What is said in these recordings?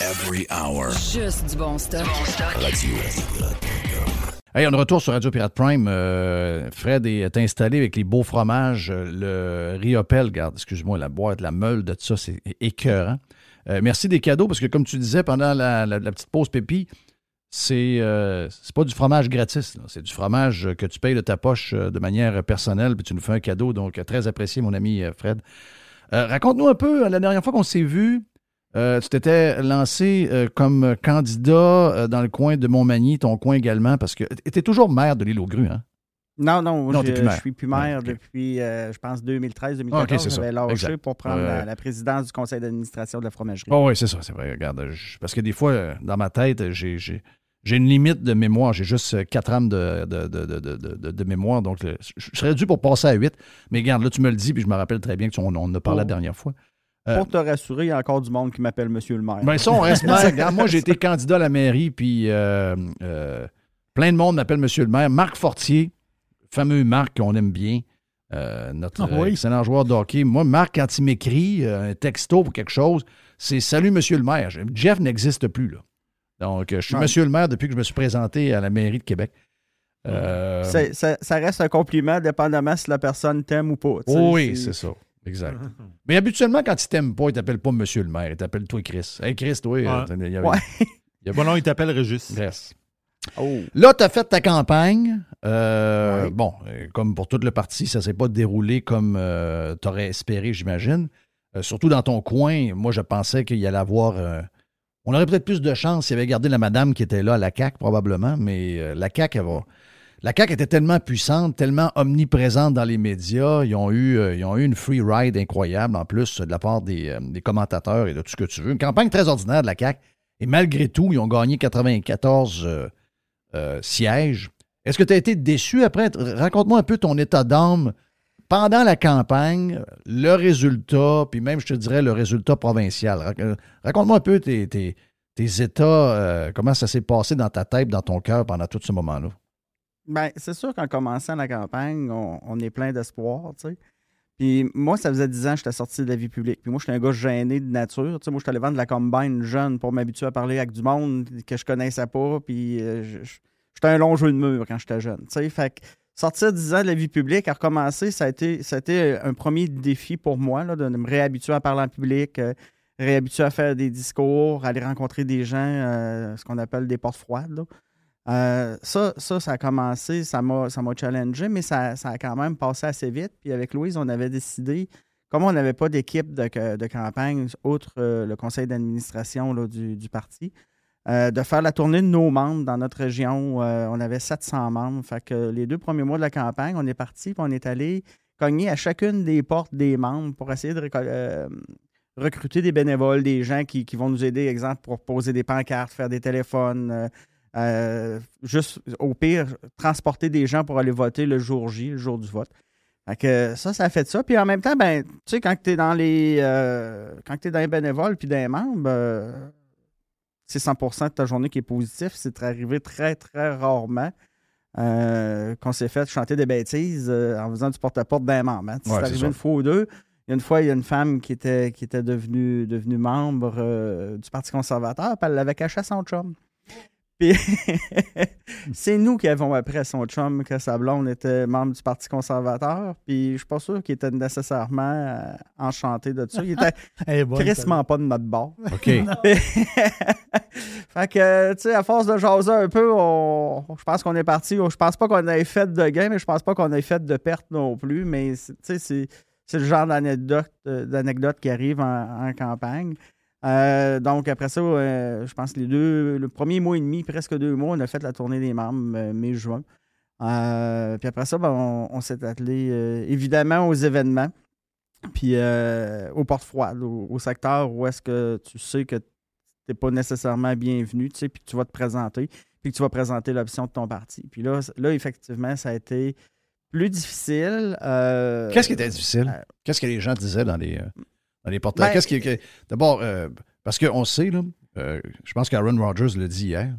Every hour. Juste du bon stuff. Radio. Hey, on est de retour sur Radio Pirate Prime. Euh, Fred est installé avec les beaux fromages, euh, le Riopel, regarde, excuse-moi, la boîte, la meule de tout ça, c'est écœurant. Euh, merci des cadeaux, parce que comme tu disais pendant la, la- la petite pause pépi, c'est euh, c'est pas du fromage gratis, c'est du fromage que tu payes de ta poche de manière personnelle, puis tu nous fais un cadeau, donc très apprécié, mon ami Fred. Euh, Raconte-nous un peu, la dernière fois qu'on s'est vu, euh, tu t'étais lancé euh, comme candidat euh, dans le coin de Montmagny, ton coin également, parce que tu étais toujours maire de l'île aux grues, hein? Non, non, Non, je, je suis plus maire depuis, je pense, 2013-2014. Ah, ok, c'est ça. J'avais lâché Exact. pour prendre la, la présidence du conseil d'administration de la fromagerie. Oh oui, c'est ça, c'est vrai. Regarde, je- parce que des fois, dans ma tête, j'ai, une limite de mémoire. J'ai juste quatre ans de, mémoire. Donc, je je serais dû pour passer à 8. Mais regarde, là, tu me le dis, puis je me rappelle très bien qu'on on en a parlé la Oh. dernière fois. Euh, Pour te rassurer, il y a encore du monde qui m'appelle Monsieur le maire. Ben, ça, on reste maire. Moi, j'ai été candidat à la mairie, puis euh, euh, plein de monde m'appelle Monsieur le maire. Marc Fortier, fameux Marc qu'on aime bien, euh, notre Ah oui. excellent joueur de hockey. Moi, Marc, quand il m'écrit euh, un texto pour quelque chose, c'est Salut, Monsieur le maire. Jeff n'existe plus, là. Donc, je suis Ouais. Monsieur le maire depuis que je me suis présenté à la mairie de Québec. Euh, C'est- ça, ça reste un compliment, dépendamment si la personne t'aime ou pas. oh oui, c'est ça. Exact. Mais habituellement, quand il t'aime pas, il t'appelle pas Monsieur le maire, il t'appelle toi Chris. Hey Chris, toi, Ouais. euh, il y a- Ouais. il y a Bon, non, il t'appelle Régis. Yes. Oh. Là, tu as fait ta campagne. Euh, Ouais. Bon, euh, comme pour tout le parti, ça s'est pas déroulé comme tu aurais espéré, j'imagine. Euh, surtout dans ton coin, moi, je pensais qu'il y allait avoir. euh, on aurait peut-être plus de chance s'il avait gardé la madame qui était là à la CAQ, probablement, mais euh, la CAQ, elle va. La CAQ était tellement puissante, tellement omniprésente dans les médias. Ils ont eu, euh, eu une free ride incroyable, en plus, de la part des, euh, des commentateurs et de tout ce que tu veux. Une campagne très ordinaire de la CAQ. Et malgré tout, ils ont gagné 94 euh, sièges. Est-ce que tu as été déçu après? Raconte-moi un peu ton état d'âme pendant la campagne, le résultat, puis même, je te dirais, le résultat provincial. Rac- Raconte-moi un peu tes, tes- états, comment ça s'est passé dans ta tête, dans ton cœur pendant tout ce moment-là. Ben, c'est sûr qu'en commençant la campagne, on, est plein d'espoir, tu sais. Puis moi, ça faisait 10 ans que j'étais sorti de la vie publique. Puis moi, j'étais un gars gêné de nature. Tu sais, moi, je suis allé vendre de la combine jeune pour m'habituer à parler avec du monde que je connaissais pas. Puis euh, j'étais un long jeu de mur quand j'étais jeune. Tu sais, fait que sortir 10 ans de la vie publique, à recommencer, ça a été, ça a été un premier défi pour moi, là, de me réhabituer à parler en public, euh, réhabituer à faire des discours, aller rencontrer des gens, euh, ce qu'on appelle des portes froides. Euh, ça, ça, ça a commencé, ça m'a challengé, mais ça, ça, a quand même passé assez vite. Puis avec Louise, on avait décidé, comme on n'avait pas d'équipe de, de, campagne, outre euh, le conseil d'administration du, du, parti, euh, de faire la tournée de nos membres dans notre région. on avait 700 membres. Fait que les deux premiers mois de la campagne, on est parti, puis on est allé cogner à chacune des portes des membres pour essayer de recruter des bénévoles, des gens qui, qui, vont nous aider, exemple, pour poser des pancartes, faire des téléphones, euh, juste, au pire, transporter des gens pour aller voter le jour J, le jour du vote. que ça, ça a fait ça. Puis en même temps, ben, tu sais, quand tu es dans les euh, quand tu es dans les bénévoles puis dans les membres, euh, c'est 100% de ta journée qui est positif. C'est arrivé très, très rarement qu'on s'est fait chanter des bêtises en faisant du porte-à-porte d'un membre. Hein. c'est arrivé une fois ou deux. Il y a une fois, il y a une femme qui était, qui était devenue, devenue membre du Parti conservateur, puis elle l'avait caché à son chum. Puis c'est nous qui avons appris à son chum que sa blonde était membre du Parti conservateur. Puis je suis pas sûr qu'il était nécessairement euh, enchanté de ça. Il était crissement pas de notre bord. OK. fait que, tu sais, à force de jaser un peu, je pense qu'on est parti. Je pense pas qu'on ait fait de gain, mais je pense pas qu'on ait fait de perte non plus. Mais, tu sais, c'est le genre d'anecdote euh, qui arrive en campagne. Euh, donc, après ça, euh, je pense que les deux, le premier mois et demi, presque deux mois, on a fait la tournée des membres, euh, mai-juin. puis après ça, ben, on, s'est attelé évidemment aux événements, puis aux portes froides, au, secteur où est-ce que tu sais que tu n'es pas nécessairement bienvenu, tu sais, puis que tu vas te présenter, puis que tu vas présenter l'option de ton parti. Puis là, là, effectivement, ça a été plus difficile. Qu'est-ce qui était difficile? Qu'est-ce que les gens disaient dans les dans les portails. Ben, Qu'est-ce qui, D'abord, euh, parce qu'on sait, là, euh, je pense qu'Aaron Rodgers le dit hier,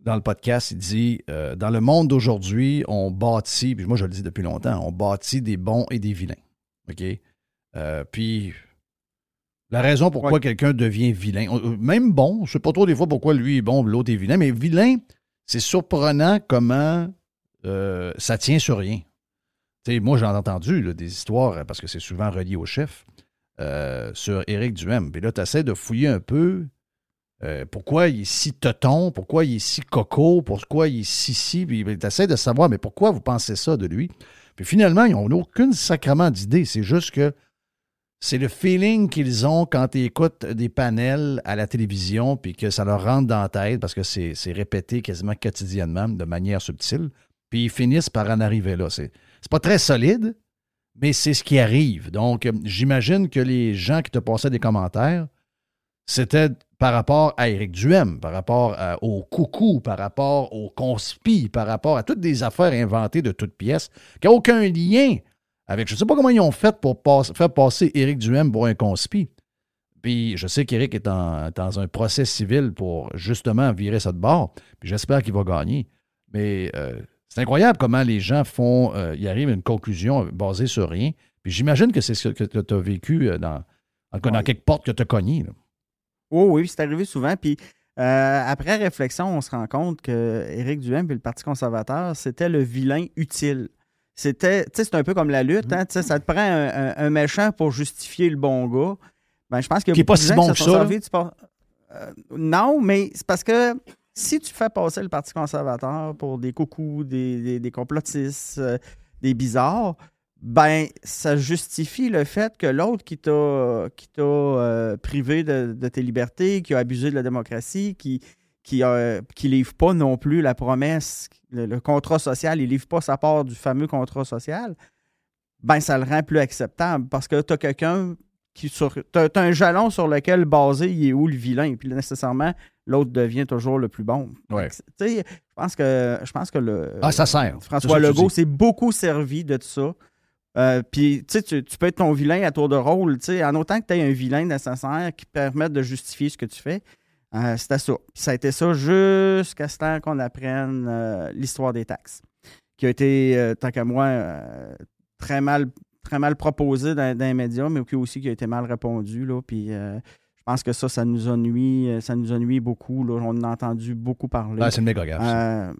dans le podcast, il dit euh, Dans le monde d'aujourd'hui, on bâtit, puis moi je le dis depuis longtemps, on bâtit des bons et des vilains. OK? puis la raison pourquoi quelqu'un devient vilain, même bon, je ne sais pas trop des fois pourquoi lui est bon, l'autre est vilain, mais vilain, c'est surprenant comment ça tient sur rien. moi, j'en ai entendu des histoires, parce que c'est souvent relié au chef, euh, sur Éric Duhem. Puis là, tu essaies de fouiller un peu euh, pourquoi il est si toton, pourquoi il est si coco, pourquoi il est si si. Puis tu essaies de savoir, mais pourquoi vous pensez ça de lui? Puis finalement, ils n'ont aucune sacrement d'idée. C'est juste que c'est le feeling qu'ils ont quand ils écoutent des panels à la télévision, puis que ça leur rentre dans la tête parce que c'est répété quasiment quotidiennement de manière subtile. Puis ils finissent par en arriver là. C'est pas très solide, mais c'est ce qui arrive. Donc, euh, j'imagine que les gens qui te passaient des commentaires, c'était par rapport à Éric Duhem, par rapport au coucou, par rapport au conspi, par rapport à toutes des affaires inventées de toutes pièces, qui n'ont aucun lien avec. Je ne sais pas comment ils ont fait pour faire passer Éric Duhem pour un conspi. Puis je sais qu'Éric est dans un procès civil pour justement virer ça de bord. Puis j'espère qu'il va gagner. Mais euh, c'est incroyable comment les gens font, euh, y arrivent à une conclusion basée sur rien. Puis j'imagine que c'est ce que tu as vécu euh, dans, dans, quelque porte que tu as cogné. Oh, oui, c'est arrivé souvent. Puis euh, après réflexion, on se rend compte que Éric Duhem et le Parti conservateur, c'était le vilain utile. C'était, tu sais, c'est un peu comme la lutte, hein, ça te prend un, méchant pour justifier le bon gars. Ben, je pense que. Qui n'est pas si bon que ça. non, mais c'est parce que si tu fais passer le Parti conservateur pour des coucous, des, complotistes, euh, des bizarres, ben ça justifie le fait que l'autre qui t'a qui t'a euh, privé de, tes libertés, qui a abusé de la démocratie, qui qui, livre pas non plus la promesse, le, contrat social, il livre pas sa part du fameux contrat social, ben ça le rend plus acceptable parce que tu as quelqu'un qui sur tu as, un jalon sur lequel basé il est où le vilain puis nécessairement l'autre devient toujours le plus bon. Je pense que je pense que le ah, ça sert. François Legault s'est beaucoup servi de ça. Euh, puis tu, tu peux être ton vilain à tour de rôle, en autant que tu aies un vilain nécessaire qui permette de justifier ce que tu fais. Euh, c'était ça. ça a été ça jusqu'à ce temps qu'on apprenne euh, l'histoire des taxes, qui a été, tant qu'à moi, très mal très mal proposé dans, les médias, mais aussi qui a été mal répondu. Là, puis pense que ça, ça nous a nuit, euh, ça nous a nuit beaucoup. Là. On a entendu beaucoup parler. c'est une méga gaffe. Euh,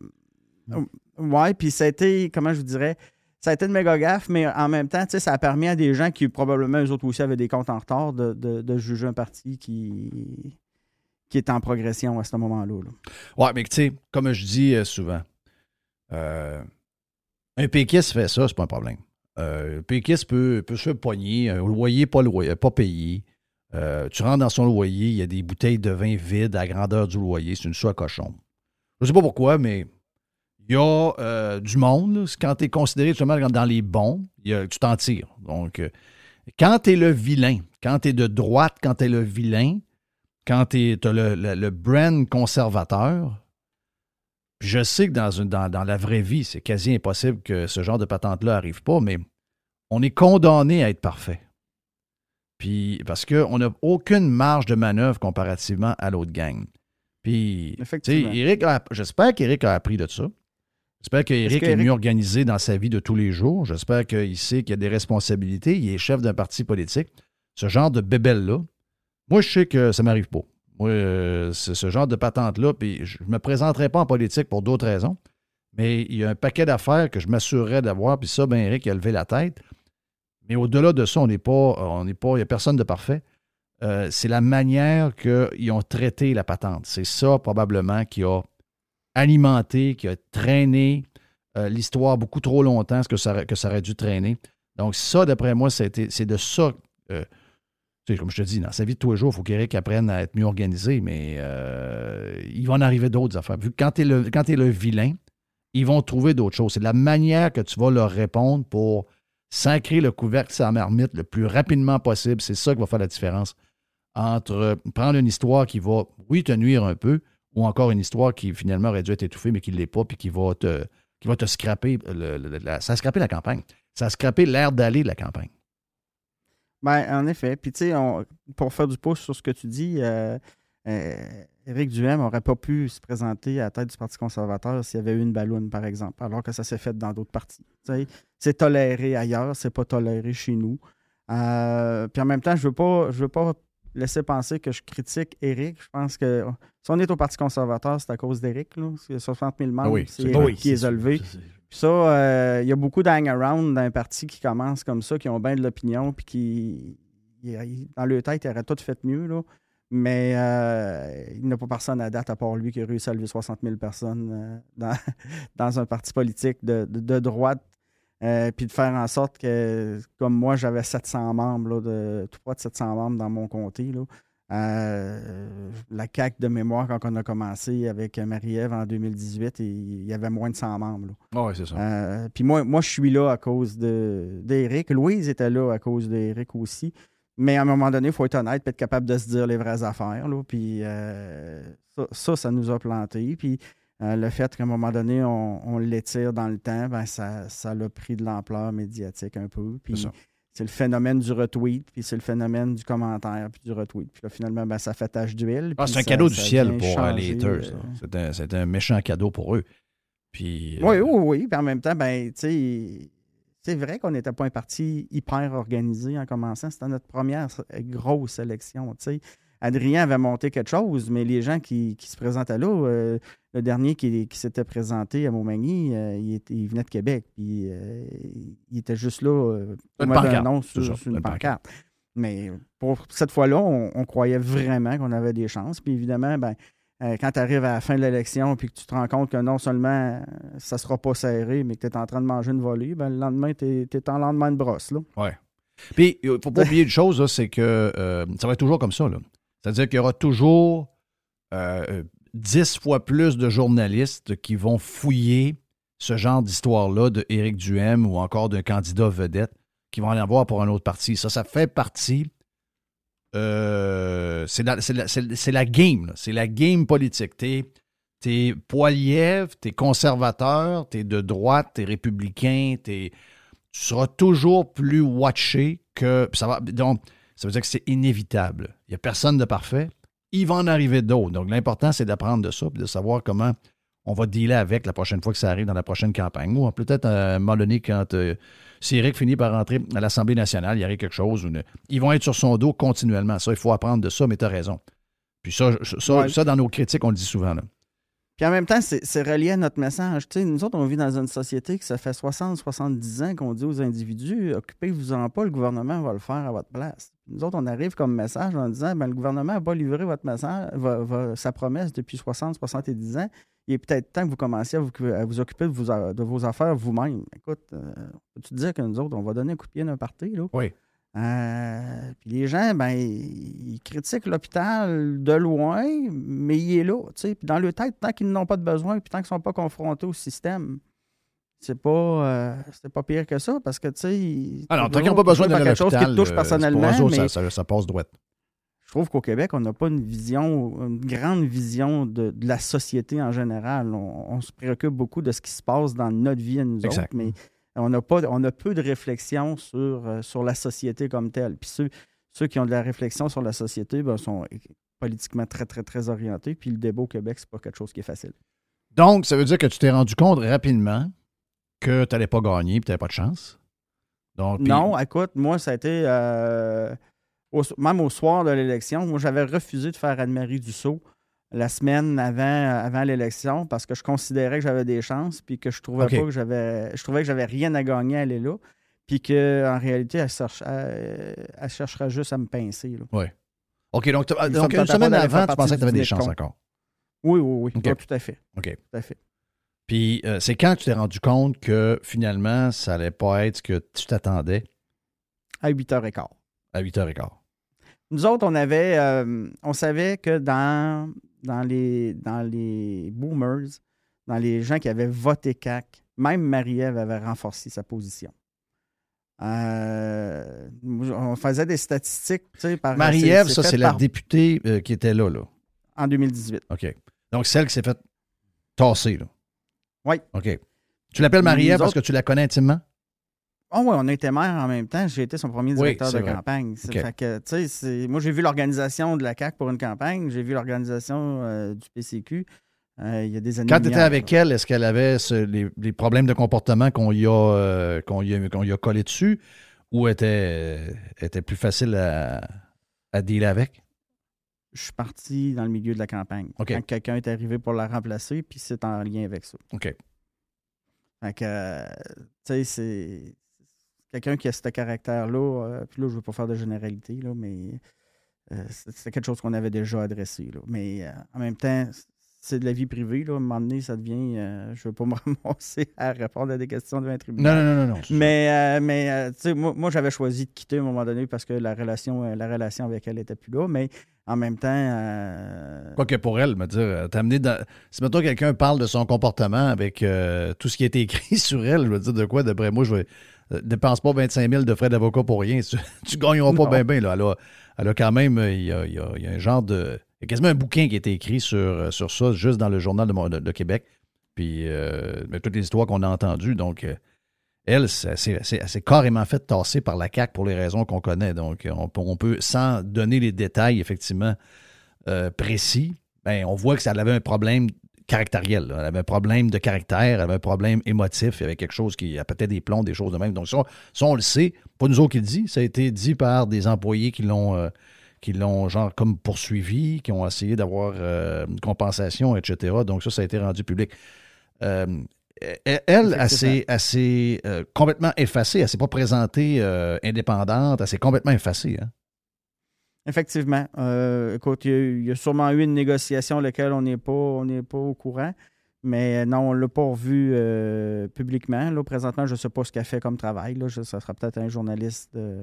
oui, puis ça a été, comment je vous dirais, ça a été une méga gaffe, mais en même temps, ça a permis à des gens qui probablement eux autres aussi avaient des comptes en retard de, juger un parti qui, qui est en progression à ce moment-là. là. Ouais, mais tu sais, comme je dis euh, souvent, euh, un péquiste fait ça, c'est pas un problème. Euh, un péquiste peut, peut se poigner, un loyer pas, loyer, pas payé. Euh, tu rentres dans son loyer, il y a des bouteilles de vin vides à grandeur du loyer, c'est une soie cochon. Je sais pas pourquoi, mais il y a euh, du monde. Quand tu es considéré justement dans les bons, tu t'en tires. Donc, euh, quand tu es le vilain, quand tu es de droite, quand tu es le vilain, quand tu as le, le- brand conservateur, je sais que dans, dans, la vraie vie, c'est quasi impossible que ce genre de patente-là arrive pas, mais on est condamné à être parfait. Puis, parce qu'on n'a aucune marge de manœuvre comparativement à l'autre gang. Puis. Eric j'espère qu'Éric a appris de ça. J'espère qu'Éric est, mieux organisé dans sa vie de tous les jours. J'espère qu'il sait qu'il a des responsabilités. Il est chef d'un parti politique. Ce genre de bébelle-là, moi, je sais que ça ne m'arrive pas. Moi, euh, c'est ce genre de patente-là, puis je ne me présenterai pas en politique pour d'autres raisons, mais il y a un paquet d'affaires que je m'assurerais d'avoir, puis ça, ben Eric a levé la tête. Mais au-delà de ça, on n'est pas, on n'est pas, il n'y a personne de parfait. Euh, c'est la manière qu'ils ont traité la patente. C'est ça, probablement, qui a alimenté, qui a traîné euh, l'histoire beaucoup trop longtemps, ce que ça, que ça aurait dû traîner. Donc, ça, d'après moi, c'est de ça. euh, comme je te dis, dans sa vie de tous les jours, il faut qu'Éric apprenne à être mieux organisé, mais euh, il va en arriver d'autres affaires. Vu que quand tu es, le- le vilain, ils vont trouver d'autres choses. C'est la manière que tu vas leur répondre pour sacrer le couvercle la marmite le plus rapidement possible. C'est ça qui va faire la différence entre prendre une histoire qui va, oui, te nuire un peu, ou encore une histoire qui finalement aurait dû être étouffée, mais qui ne l'est pas, puis qui va te, qui scraper. ça a scrappé la campagne. Ça a scrappé l'air d'aller de la campagne. Ben, en effet. Puis, tu sais, pour faire du pouce sur ce que tu dis, euh, Éric Duhem n'aurait pas pu se présenter à la tête du Parti conservateur s'il y avait eu une balloune, par exemple, alors que ça s'est fait dans d'autres partis. C'est toléré ailleurs, c'est pas toléré chez nous. Euh, puis en même temps, je veux pas, je veux pas laisser penser que je critique Éric. Je pense que si on est au Parti conservateur, c'est à cause d'Éric. là. C'est 60 000 membres, Ah oui, c'est Éric oui, qui les a levés. Puis ça, euh, il y a beaucoup d'hang-around d'un parti qui commence comme ça, qui ont bien de l'opinion, puis qui, dans leur tête, ils auraient tout fait mieux. Là. Mais euh, il n'y a pas personne à date, à part lui, qui a réussi à lever 60 000 personnes euh, dans, dans un parti politique de, de- de droite. euh, puis de faire en sorte que, comme moi, j'avais 700 membres, là, de, tout près de 700 membres dans mon comté. Là. Euh, la CAQ de mémoire, quand on a commencé avec Marie-Ève en 2018, il y avait moins de 100 membres. là. oui, c'est ça. Euh, puis moi, moi, je suis là à cause d'Éric. Louise était là à cause d'Éric aussi. Mais à un moment donné, il faut être honnête et être capable de se dire les vraies affaires. Là. Puis euh, ça, ça, ça nous a planté. Puis euh, le fait qu'à un moment donné, on, on l'étire dans le temps, ben, ça, ça a pris de l'ampleur médiatique un peu. Puis C'est le phénomène du retweet, puis c'est le phénomène du commentaire, puis du retweet. Puis là, finalement, ben, ça fait tache d'huile. Ah, c'est un cadeau du ciel pour euh, les haters. euh. C'est un, un méchant cadeau pour eux. Puis, euh, Oui, oui, oui. Puis en même temps, ben, tu sais, c'est vrai qu'on n'était pas un parti hyper organisé en commençant. C'était notre première s- grosse élection. Adrien avait monté quelque chose, mais les gens qui, qui se présentaient là, euh, le dernier qui, qui s'était présenté à Montmagny, euh, il, était- il venait de Québec, puis euh, il était juste là euh, pour mettre un nom sur, sur une une pancarte. Mais pour cette fois-là, on, on croyait vraiment qu'on avait des chances. Puis évidemment, ben, euh, quand tu arrives à la fin de l'élection puis que tu te rends compte que non seulement euh, ça sera pas serré, mais que tu es en train de manger une volée, ben, le lendemain, tu es, en lendemain de brosse. Là. Puis, il ne faut pas oublier une chose, c'est que euh, ça va être toujours comme ça. C'est-à-dire qu'il y aura toujours euh, dix fois plus de journalistes qui vont fouiller ce genre d'histoire-là de Éric Duhem ou encore d'un candidat vedette qui vont en avoir pour un autre parti. Ça, ça fait partie. Euh, c'est la, game. C'est la game politique. T'es es t'es conservateur, t'es de droite, t'es républicain, t'es tu seras toujours plus watché que. Ça va, donc, ça veut dire que c'est inévitable. Il n'y a personne de parfait. Il va en arriver d'autres. Donc, l'important, c'est d'apprendre de ça et de savoir comment on va dealer avec la prochaine fois que ça arrive dans la prochaine campagne. Ou peut-être un donné, quand euh, si Eric finit par rentrer à l'Assemblée nationale, il y arrive quelque chose. ou une- ils vont être sur son dos continuellement. Ça, il faut apprendre de ça, mais tu as raison. Puis ça, ça, Ouais. ça, dans nos critiques, on le dit souvent. là. Puis en même temps, c'est relié à notre message. Nous autres, on vit dans une société qui ça fait 60, 70 ans qu'on dit aux individus occupez-vous-en pas, le gouvernement va le faire à votre place. Nous autres, on arrive comme message en disant ben, le gouvernement n'a pas livré votre message, va- va- sa promesse depuis 60, 70 ans. Il est peut-être temps que vous commenciez à vous, à vous occuper de vos, a- de vos affaires vous-même. Écoute, euh, peux-tu te dire que nous autres, on va donner un coup de pied d'un parti, là? Oui. Euh, puis les gens, ben, ils critiquent l'hôpital de loin, mais il est là. tu sais. Puis dans leur tête, tant qu'ils n'ont pas de besoin, puis tant qu'ils ne sont pas confrontés au système, c'est pas, euh, c'est pas pire que ça, parce que, tu sais... Alors, tant toujours- qu'ils n'ont pas besoin de quelque chose qui te touche personnellement, mais ça, ça- ça passe droite. Je trouve qu'au Québec, on n'a pas une vision, une grande vision de, de la société en général. On, on se préoccupe beaucoup de ce qui se passe dans notre vie à nous Exact. autres, mais on a, pas, on a peu de réflexion sur, euh, sur la société comme telle. Puis ceux, ceux qui ont de la réflexion sur la société ben, sont politiquement très, très, très orientés. Puis le débat au Québec, c'est pas quelque chose qui est facile. Donc, ça veut dire que tu t'es rendu compte rapidement que tu n'allais pas gagner et tu n'avais pas de chance? Donc, Non, écoute, moi, ça a été. euh, au- même au soir de l'élection, moi, j'avais refusé de faire Anne-Marie Dussault la semaine avant, avant l'élection parce que je considérais que j'avais des chances puis que je trouvais pas que j'avais. Je trouvais que j'avais rien à gagner à aller là. Puis qu'en réalité, elle, cherche, elle, elle chercherait juste à me pincer. là. OK, donc, donc une semaine avant, tu pensais que tu avais des chances encore? Oui, oui, oui. Tout à fait. OK. Tout à fait. Puis, euh, c'est quand tu t'es rendu compte que finalement, ça allait pas être ce que tu t'attendais? À 8h15. à 8h15. Nous autres, on avait, euh, on savait que dans, dans, les, dans les boomers, dans les gens qui avaient voté CAC, même Marie-Ève avait renforcé sa position. Euh, on faisait des statistiques, tu sais, par Marie-Ève, ça, c'est la députée euh, qui était là, là. en 2018. OK. Donc, celle qui s'est fait tasser, là. Oui. OK. Tu l'appelles Marie-Ève parce que tu la connais intimement? Oh oui, on était maire en même temps. J'ai été son premier directeur de vrai. campagne. Fait que, moi, j'ai vu l'organisation de la CAC pour une campagne. J'ai vu l'organisation euh, du PCQ. euh, il y a des années. Quand tu étais avec elle, est-ce qu'elle avait ce- les, les problèmes de comportement qu'on y, a, euh, y, a- qu'on y a collé dessus ou était, était plus facile à, à dealer avec? je suis parti dans le milieu de la campagne. Quand quelqu'un est arrivé pour la remplacer, puis c'est en lien avec ça. OK. Fait que, tu sais, c'est quelqu'un qui a ce caractère-là. euh, puis là, je ne veux pas faire de généralité, là, mais euh, c'est quelque chose qu'on avait déjà adressé. Là. Mais euh, en même temps, c'est de la vie privée. Là. À un moment donné, ça devient. euh, je ne veux pas me ramasser à répondre à des questions devant un Non, tribunal. non, non, non. non. Mais, euh, mais euh, tu sais, moi, moi, j'avais choisi de quitter à un moment donné parce que la relation, la relation avec elle n'était plus là. Mais en même temps, euh, Quoique pour elle, me dire, amené dans. Si maintenant quelqu'un parle de son comportement avec tout ce qui a été écrit sur elle, je veux dire de quoi, d'après moi, je vais. Euh, dépense pas 25 000 de frais d'avocat pour rien. Tu, tu gagneras pas bien, bien. Là. Elle, a, elle a quand même. euh, Il y a, il y a- il y a un genre de. Il y a quasiment un bouquin qui a été écrit sur, euh, sur ça, juste dans le Journal de, Mon- de- de Québec. Puis, euh, mais toutes les histoires qu'on a entendues. Donc, elle, c'est- carrément fait tasser par la CAQ pour les raisons qu'on connaît. Donc, on, peut- on peut, sans donner les détails, effectivement, euh, précis, ben, on voit que ça avait un problème caractériel. là. Elle avait un problème de caractère, elle avait un problème émotif, il y avait quelque chose qui a peut-être des plombs, des choses de même. Donc, ça, ça, on le sait. Pas nous autres qui le dit, ça a été dit par des employés qui l'ont. euh, qui l'ont genre comme poursuivi, qui ont essayé d'avoir euh, une compensation, etc. Donc ça, ça a été rendu public. Euh, elle, elle, s'est euh, complètement effacée. Elle ne s'est pas présentée indépendante. Elle s'est complètement effacée. Hein? Effectivement. Euh, écoute, il y, y a sûrement eu une négociation à laquelle on n'est pas, on n'est pas au courant. Mais non, on ne l'a pas revu euh, publiquement. Là, présentement, je ne sais pas ce qu'elle fait comme travail. Là. Je- ça sera peut-être un journaliste de,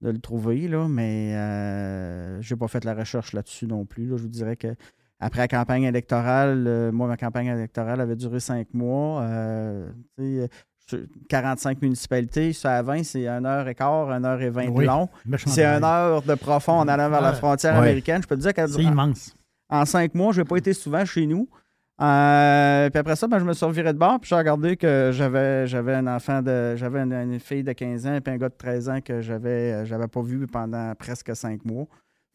de le trouver. Là. Mais euh, je n'ai pas fait la recherche là-dessus non plus. là. Je vous dirais que après la campagne électorale, euh, moi, ma campagne électorale avait duré cinq mois. Euh, 45 municipalités, ça à 20, c'est 1 heure et quart, 1 heure et 20 Oui. de long. Méchant C'est travail. une heure de profond en allant vers la frontière Ouais. américaine. Je peux te dire qu'en C'est immense. en cinq mois, je n'ai pas été souvent chez nous. Euh, puis après ça, ben, je me suis reviré de bord, puis j'ai regardé que j'avais, j'avais un enfant de. J'avais une, une fille de 15 ans et puis un gars de 13 ans que j'avais, euh, j'avais pas vu pendant presque cinq mois.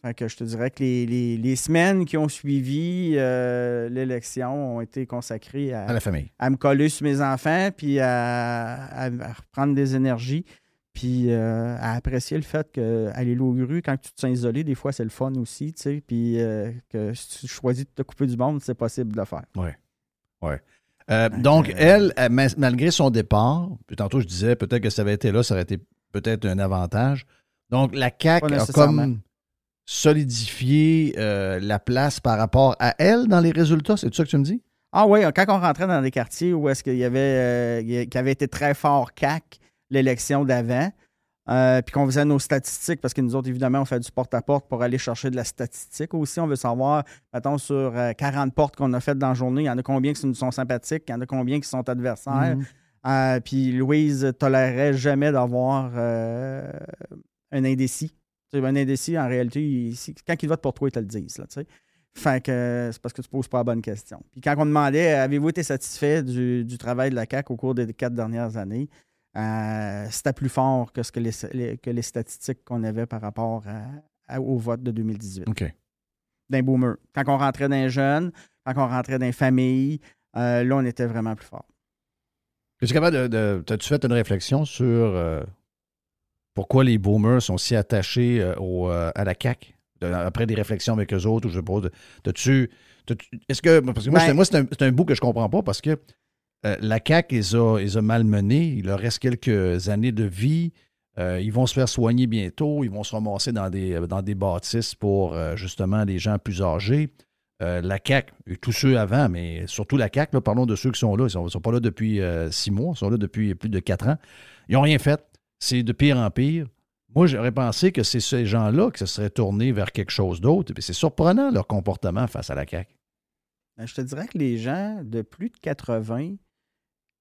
Fait que je te dirais que les, les- les semaines qui ont suivi euh, l'élection ont été consacrées à, À la famille. à me coller sur mes enfants, puis à, à- à reprendre des énergies, puis euh, à apprécier le fait qu'aller l'eau rue, quand tu te sens isolé, des fois, c'est le fun aussi, tu sais, puis euh, que si tu choisis de te couper du monde, c'est possible de le faire. Ouais. Ouais. Donc, elle, malgré son départ, puis tantôt je disais peut-être que ça avait été là, ça aurait été peut-être un avantage. Donc, la CAQ a comme solidifié euh, la place par rapport à elle dans les résultats, c'est ça que tu me dis? Ah oui, quand on rentrait dans des quartiers où est-ce qu'il y avait, euh, qui avait été très fort CAC l'élection d'avant, euh, puis qu'on faisait nos statistiques, parce que nous autres, évidemment, on fait du porte-à-porte pour aller chercher de la statistique aussi. On veut savoir, mettons, sur 40 portes qu'on a faites dans la journée, il y en a combien qui nous sont sympathiques, il y en a combien qui sont adversaires? Mhm. puis Louise tolérerait jamais d'avoir un indécis. Tu un indécis, en réalité, quand il vote pour toi, ils te le disent. Là, fait que c'est parce que tu ne poses pas la bonne question. Puis quand on demandait avez-vous été satisfait du, travail de la CAQ au cours des quatre dernières années, euh, c'était plus fort que, ce que, les, que les statistiques qu'on avait par rapport au vote de 2018. OK. D'un boomer. Quand on rentrait dans les jeunes, quand on rentrait dans les familles, euh, là, on était vraiment plus fort. Es-tu capable de. As-tu fait une réflexion sur euh, pourquoi les boomers sont si attachés à la CAQ? après des réflexions avec eux autres, ou je sais pas, tu Est-ce que. Parce que moi, ben c'est un, bout que je comprends pas parce que euh, la CAQ les a, les a malmenés. Il leur reste quelques années de vie. Euh, ils vont se faire soigner bientôt. Ils vont se ramasser dans des, dans des bâtisses pour euh, justement des gens plus âgés. la CAQ, tous ceux avant, mais surtout la CAQ, parlons de ceux qui sont là. Ils ne sont, pas là depuis six mois, ils sont là depuis plus de quatre ans. Ils n'ont rien fait. C'est de pire en pire. Moi, j'aurais pensé que c'est ces gens-là qui se seraient tournés vers quelque chose d'autre. C'est surprenant leur comportement face à la CAQ. Ben, je te dirais que les gens de plus de 80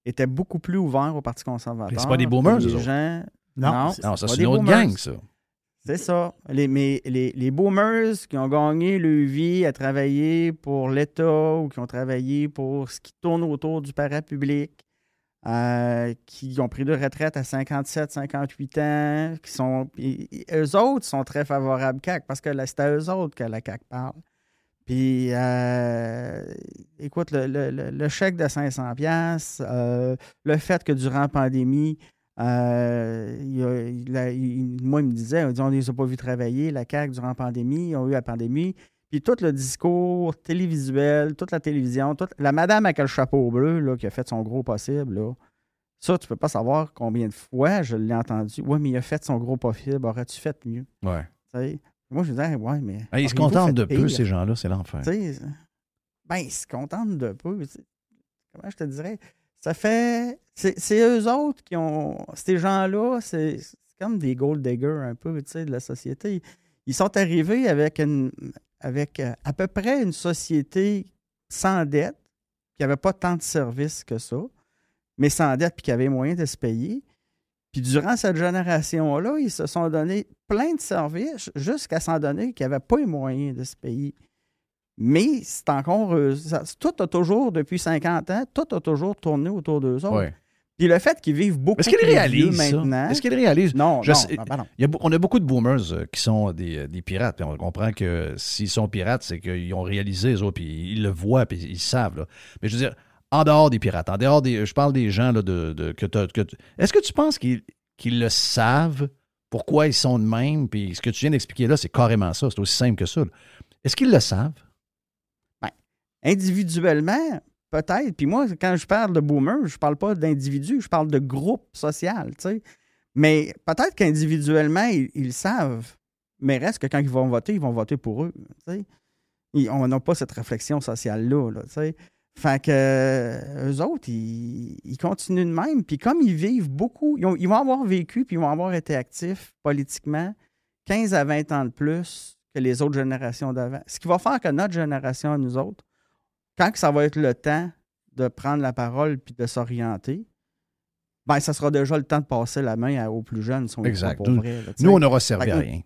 étaient beaucoup plus ouverts au Parti conservateur. C'est pas des boomers, les gens. Non, non, ça, c'est une autre gang, ça. C'est ça. Les, mais les, les, boomers qui ont gagné leur vie à travailler pour l'État ou qui ont travaillé pour ce qui tourne autour du parapublic, euh, qui ont pris de retraite à 57, 58 ans, qui sont. eux autres sont très favorables CAC parce que c'est à eux autres que la CAC parle. Puis, euh, écoute, le, chèque de 500$, euh, le fait que durant la pandémie, moi, il me disait, on ne les a pas vus travailler, la CAC durant la pandémie, ils ont eu la pandémie. Puis tout le discours télévisuel, toute la télévision, toute, la madame avec le chapeau bleu là, qui a fait son gros possible, là, ça, tu peux pas savoir combien de fois je l'ai entendu. Oui, mais il a fait son gros possible, aurais-tu fait mieux? Ouais. moi, je disais, ouais, mais. Ah, ils se contentent de peu, ces gens-là, c'est l'enfer. Ben, ils se contentent de peu. Comment je te dirais? Ça fait. C'est eux autres qui ont. Ces gens-là, c'est comme des gold diggers un peu, tu sais, de la société. Ils sont arrivés avec une, avec euh, à peu près une société sans dette, qui n'avait pas tant de services que ça, mais sans dette, puis qui avait moyen de se payer. Puis durant cette génération-là, ils se sont donné plein de services jusqu'à s'en donner qu'ils n'avaient pas les moyens de se payer. Mais c'est encore. Euh, tout a toujours, depuis 50 ans, tout a toujours tourné autour d'eux autres. Puis le fait qu'ils vivent beaucoup Est-ce qu'ils réalisent maintenant. Est-ce qu'ils réalisent? Non, non, on a beaucoup de boomers euh, qui sont euh, des, pirates. Puis on comprend que s'ils sont pirates, c'est qu'ils ont réalisé, eux autres, puis ils le voient, puis ils savent. Mais je veux dire, en dehors des pirates, en dehors des. Je parle des gens là, de, que, Est-ce que tu penses qu'ils le savent, pourquoi ils sont de même? Puis ce que tu viens d'expliquer là, c'est carrément ça. C'est aussi simple que ça. Est-ce qu'ils le savent? Ben, individuellement, Peut-être. Puis moi, quand je parle de boomer, je parle pas d'individus, je parle de groupe social, tu sais. Mais peut-être qu'individuellement, ils, savent. Mais reste que quand ils vont voter, ils vont voter pour eux. Tu sais. on n'a pas cette réflexion sociale-là. Là, tu sais. Fait que euh, eux autres, ils, continuent de même. Puis comme ils vivent beaucoup, ils, ils, vont avoir vécu puis ils vont avoir été actifs politiquement 15 à 20 ans de plus que les autres générations d'avant. Ce qui va faire que notre génération nous autres, quand ça va être le temps de prendre la parole puis de s'orienter, ben, ça sera déjà le temps de passer la main aux plus jeunes. exact. nous, on n'aura servi à rien.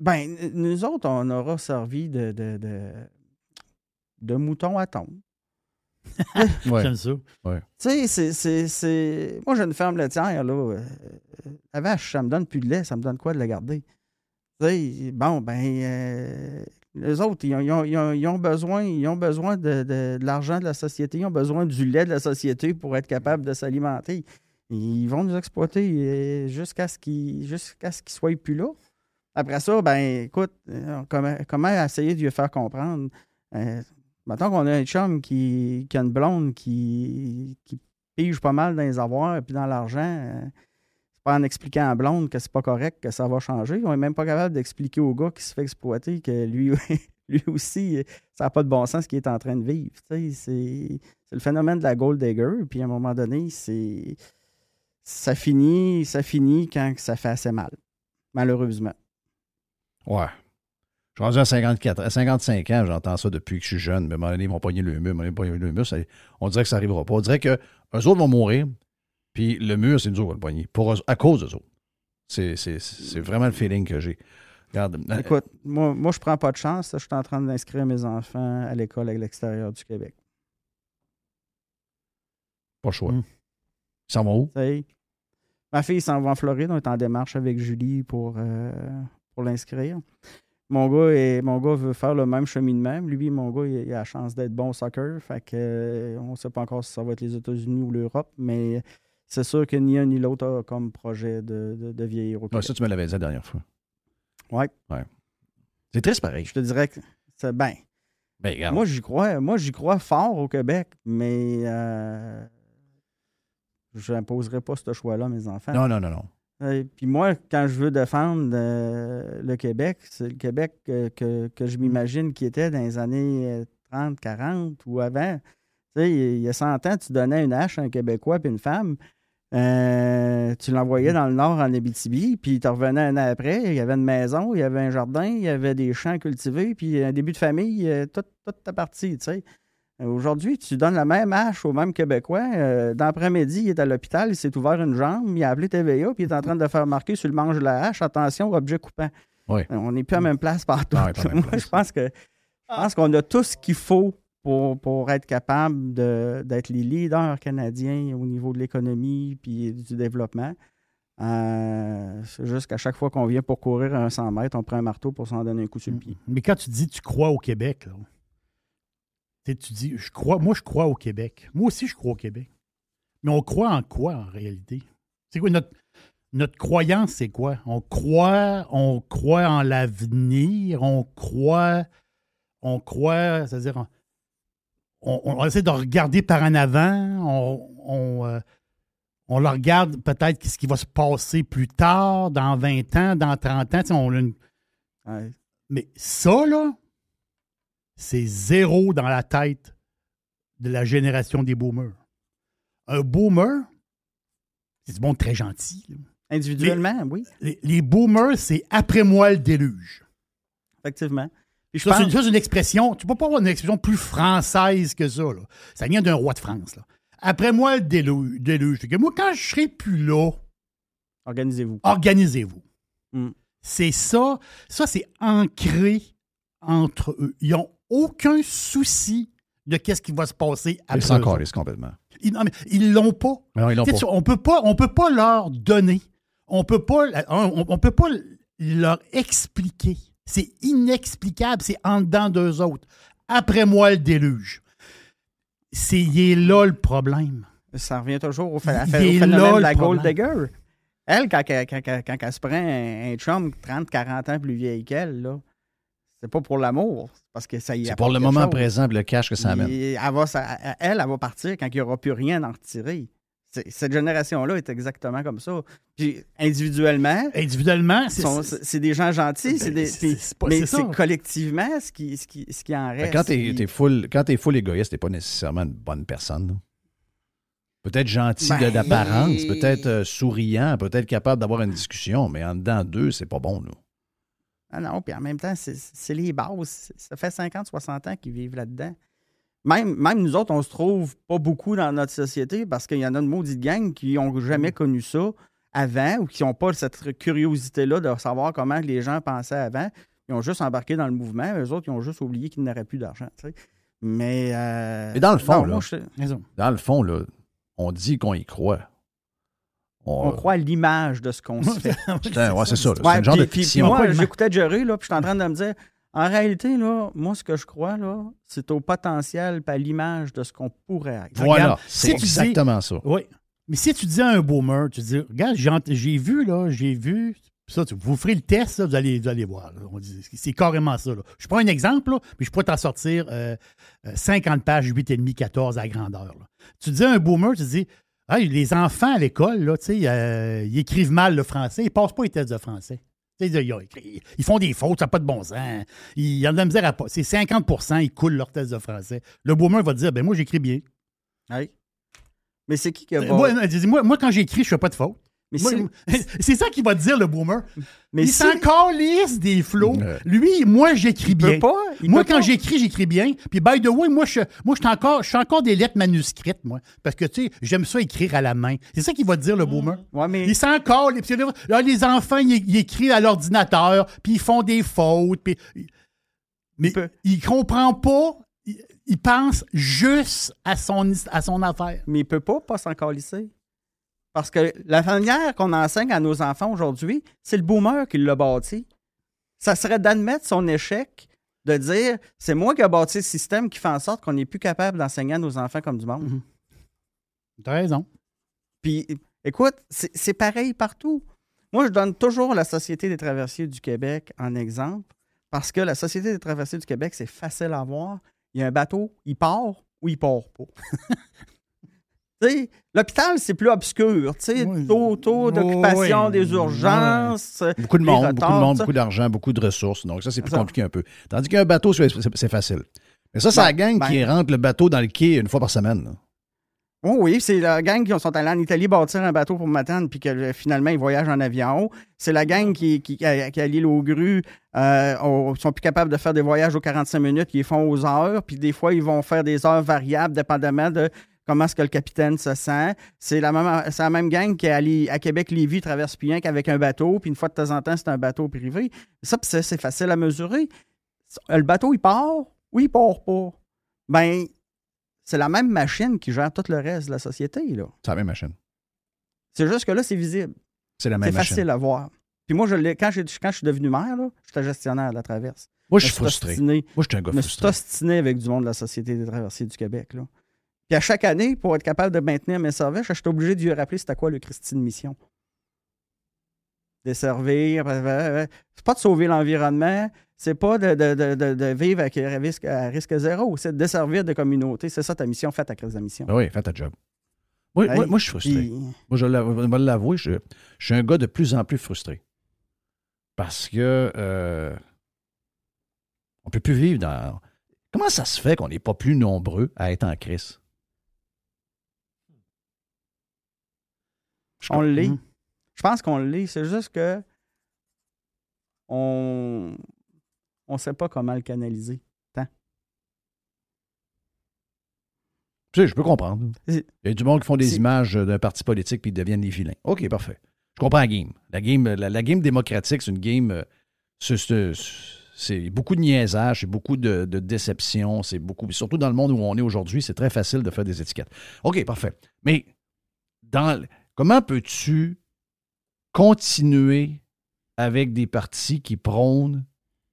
Ben, nous autres, on aura servi de, de, de, mouton à tombe. J'aime ça. Tu sais, c'est. Moi, j'ai une ferme laitière, là. Euh, la vache, ça me donne plus de lait, ça me donne quoi de la garder? Tu sais, bon, ben, euh, les autres, ils ont, besoin, ils ont besoin de, l'argent de la société, ils ont besoin du lait de la société pour être capables de s'alimenter. Ils vont nous exploiter euh, jusqu'à ce qu'ils jusqu'à soient plus là. Après ça, ben écoute, euh, comment, essayer de lui faire comprendre? Euh, Mettons qu'on a un chum qui, a une blonde qui, qui pige pas mal dans les avoirs et puis dans l'argent. euh, pas en expliquant à blonde que c'est pas correct, que ça va changer. On est même pas capable d'expliquer au gars qui se fait exploiter que lui, aussi, ça n'a pas de bon sens ce qu'il est en train de vivre. C'est le phénomène de la gold digger. Puis à un moment donné, c'est ça finit, ça finit quand ça fait assez mal, malheureusement. Ouais. Je suis rendu à 54, à 55 ans, j'entends ça depuis que je suis jeune. Mais à un moment donné, ils vont pogner le mur, ils vont le mur. on dirait que ça n'arrivera pas. On dirait que eux autres vont mourir, puis le mur, c'est nous autres le pogner. Pour à cause d'eux autres. C'est, vraiment le feeling que j'ai. Regarde. euh, Écoute, moi, moi je prends pas de chance. Je suis en train d'inscrire mes enfants à l'école à l'extérieur du Québec. Pas le choix. Mm. Ils s'en vont où? Ma fille s'en va en Floride. On est en démarche avec Julie pour, euh, pour l'inscrire. Mon gars, est- mon gars veut faire le même cheminement. Lui, mon gars, il, il a la chance d'être bon au soccer. Fait que, euh, on ne sait pas encore si ça va être les États-Unis ou l'Europe, mais c'est sûr que ni un ni l'autre a comme projet de, de, de vieillir au Ouais, Québec. ça, tu me l'avais dit la dernière fois. Ouais. C'est triste pareil. Je te dirais que c'est ben. Ben. Moi, j'y crois. Moi, j'y crois fort au Québec, mais euh, je n'imposerai pas ce choix-là à mes enfants. non, non, non, non. Euh, Puis moi, quand je veux défendre euh, le Québec, c'est le Québec que, que- que je m'imagine qui était dans les années euh, 30, 40 ou avant. Tu sais, il y a 100 ans, tu donnais une hache à un Québécois puis une femme. Euh, tu l'envoyais dans le nord en Abitibi, puis tu revenais un an après, il y avait une maison, il y avait un jardin, il y avait des champs cultivés, puis un début de famille, euh, toute, toute ta partie, tu sais. Aujourd'hui, tu donnes la même hache au même Québécois. euh, dans l'après-midi, il est à l'hôpital, il s'est ouvert une jambe, il a appelé TVA, puis il est en train de faire marquer sur le manche de la hache attention, objet coupant. Oui. On n'est plus à la même place partout. Ah Moi, je pense que je pense qu'on a tout ce qu'il faut pour, pour être capable d'être les leaders canadiens au niveau de l'économie puis du développement. Euh, c'est juste qu'à chaque fois qu'on vient pour courir un 100 mètres, on prend un marteau pour s'en donner un coup sur le pied. Mais quand tu dis tu crois au Québec, là, tu dis je crois, moi je crois au Québec. Moi aussi je crois au Québec. Mais on croit en quoi en réalité? C'est quoi notre, notre croyance, c'est quoi? On croit, on croit en l'avenir, on croit, on croit, c'est-à-dire on, essaie de regarder par en avant, on, on, euh, on le regarde peut-être ce qui va se passer plus tard, dans 20 ans, dans 30 ans. Tu sais, on a une- Ouais. mais ça, là, c'est zéro dans la tête de la génération des boomers. Un boomer, c'est du monde très gentil. là. Individuellement, oui, Les, les boomers, c'est après moi le déluge. effectivement. Puis je Ça, c'est pense, une, ça, c'est une expression, tu peux pas avoir une expression plus française que ça. là. Ça vient d'un roi de France. là. Après moi le déluge. déluge. Fait que moi, quand je serai plus là, organisez-vous. organisez-vous. Mm. C'est ça. Ça, c'est ancré entre eux. Ils n'ont aucun souci de qu'est-ce qui va se passer Ils après. s'en eux autres. calissent complètement. Ils, non, mais ils l'ont pas. Non, ils l'ont pas. On peut pas, on peut pas leur donner. On peut pas, on, on peut pas leur expliquer. C'est inexplicable. C'est en dedans d'eux autres. Après moi, le déluge. C'est est là le problème. Ça revient toujours au, est phénomène là, de la gold digger. Elle, quand, elle- quand, quand- quand elle se prend un, un chum 30, 40 ans plus vieille qu'elle, là, c'est pas pour l'amour. c'est Parce que ça y C'est apporte pour le moment chose. présent, le cash que ça amène. Elle, va, ça- elle, elle va partir quand il n'y aura plus rien à en retirer. Cette génération-là est exactement comme ça. Puis individuellement, Individuellement, c'est des gens gentils, c'est des- pas- mais c'est collectivement ce qui, ce, qui, ce qui en reste. Quand t'es Puis- es full, quand t'es full égoïste, t'es pas nécessairement une bonne personne. Peut-être gentil Ben- d'apparence, peut-être euh, souriant, peut-être capable d'avoir une discussion, mais en dedans d'eux, c'est pas bon. Là. Ah non, puis en même temps, c'est- c'est les bases. Ça fait 50, 60 ans qu'ils vivent là-dedans. Même, même nous autres, on se trouve pas beaucoup dans notre société parce qu'il y en a une maudite gang qui n'ont jamais connu ça avant ou qui n'ont pas cette curiosité-là de savoir comment les gens pensaient avant. Ils ont juste embarqué dans le mouvement. Eux autres, ils ont juste oublié qu'ils n'auraient plus d'argent. Mais, euh, Mais dans le fond, non, là, moi, je- Raison. Dans le fond, là, on dit qu'on y croit. on croit à l'image de ce qu'on se fait. Ouais, c'est ça. C'est Ouais, genre puis- de puis- moi, j'écoutais Jerry, là, puis je suis en train de me dire, en réalité, là, moi, ce que je crois, là, c'est au potentiel et à l'image de ce qu'on pourrait être. voilà, c'est si tu dis- exactement ça. Oui. Mais si tu dis à un boomer, tu dis, regarde, j'ai vu, là, j'ai vu, Ça, tu- vous ferez le test, là, vous, allez, vous allez voir. C'est carrément ça. là. Je prends un exemple, là, mais je pourrais t'en sortir euh, euh, 50 pages, 8,5, 14 à grandeur. Tu dis à un boomer, tu dis Hey, les enfants à l'école, euh, ils écrivent mal le français, ils passent pas les tests de français. Ils, font des fautes, ça n'a pas de bon sens. Ils ils ont de la misère à pas. C'est 50% ils coulent leur test de français. Le boomer va dire ben moi, j'écris bien. Oui. Mais c'est qui qui a Euh, Moi, moi, moi, quand j'écris, je fais pas de faute. Mais Moi, c'est- c'est ça qu'il va te dire, le boomer. mais il si- s'en calisse des flots. Lui, moi, j'écris il peut bien. pas. il Moi, peut quand pas. j'écris, j'écris bien. Puis, by the way, moi, je, moi, je suis encore, je suis encore des lettres manuscrites, moi. Parce que, tu sais, j'aime ça écrire à la main. C'est ça qu'il va te dire, le boomer. Ouais, mais Il s'en. Puis là, là, les enfants, ils, ils écrivent à l'ordinateur, puis ils font des fautes. Puis, mais peut- il comprend pas. Il, il pense juste à son, à son affaire. mais il peut pas pas s'en calisser. Parce que la manière qu'on enseigne à nos enfants aujourd'hui, c'est le boomer qui l'a bâti. Ça serait d'admettre son échec, de dire c'est moi qui ai bâti le système qui fait en sorte qu'on n'est plus capable d'enseigner à nos enfants comme du monde. Mhm. T'as raison. Puis, écoute, c'est c'est pareil partout. Moi, je donne toujours la Société des traversiers du Québec en exemple, parce que la Société des traversiers du Québec, c'est facile à voir. Il y a un bateau, il part ou il part pas. L'hôpital, c'est plus obscur. Oui. Taux, taux d'occupation Oui. des urgences. Beaucoup de monde, retards, beaucoup de monde, beaucoup d'argent, beaucoup de ressources. Donc, ça, c'est plus Ça. compliqué un peu. Tandis qu'un bateau, c'est facile. Mais ça, c'est Ben, la gang ben. qui rentre le bateau dans le quai une fois par semaine. là. Oh oui, c'est la gang qui sont allés en Italie bâtir un bateau pour m'attendre, puis que euh, finalement, ils voyagent en avion. C'est la gang qui, qui, qui à l'île aux grues euh, ont- sont plus capables de faire des voyages aux 45 minutes, ils font aux heures, puis des fois, ils vont faire des heures variables dépendamment de comment est-ce que le capitaine se sent. C'est la même, c'est la même gang qui est allée à Québec-Lévis traverse plus rien qu'avec un bateau, puis une fois de temps en temps, c'est un bateau privé. Ça, c'est c'est facile à mesurer. Le bateau, il part ou il part pas? Ben, c'est la même machine qui gère tout le reste de la société, là. C'est la même machine. C'est juste que là, c'est visible. C'est la C'est même machine. facile à voir. Puis moi, je quand, je suis devenu maire, j'étais gestionnaire de la traverse. Moi, je suis frustré. Moi, je suis un gars Je me suis frustré. avec du monde de la Société des traversiers du Québec. Là. Puis à chaque année, pour être capable de maintenir mes services, j'étais obligé de lui rappeler c'était quoi le Christine Mission. Desservir. euh, euh, C'est pas de sauver l'environnement, c'est pas de, de- de- de- de vivre avec un risque, à risque zéro, c'est de desservir des communautés. C'est ça ta mission, faites à crise de mission. Ben oui, fais ta job. Moi, moi, moi, je suis frustré. Puis- Moi, je je vais l'avouer, je, je suis un gars de plus en plus frustré. Parce que euh, on peut plus vivre dans. Comment ça se fait qu'on n'est pas plus nombreux à être en crise? On l'est. Mhm. Je pense qu'on l'est. C'est juste que on on sait pas comment le canaliser. Tu sais, je peux comprendre. Il y a du monde qui font des images d'un parti politique puis ils deviennent des vilains. OK, parfait. Je comprends la game. La game, la, la game démocratique, c'est une game. euh, c'est- beaucoup de niaisage, c'est beaucoup de, de déception, c'est beaucoup. Surtout dans le monde où on est aujourd'hui, c'est très facile de faire des étiquettes. OK, parfait. Mais dans, comment peux-tu continuer avec des partis qui prônent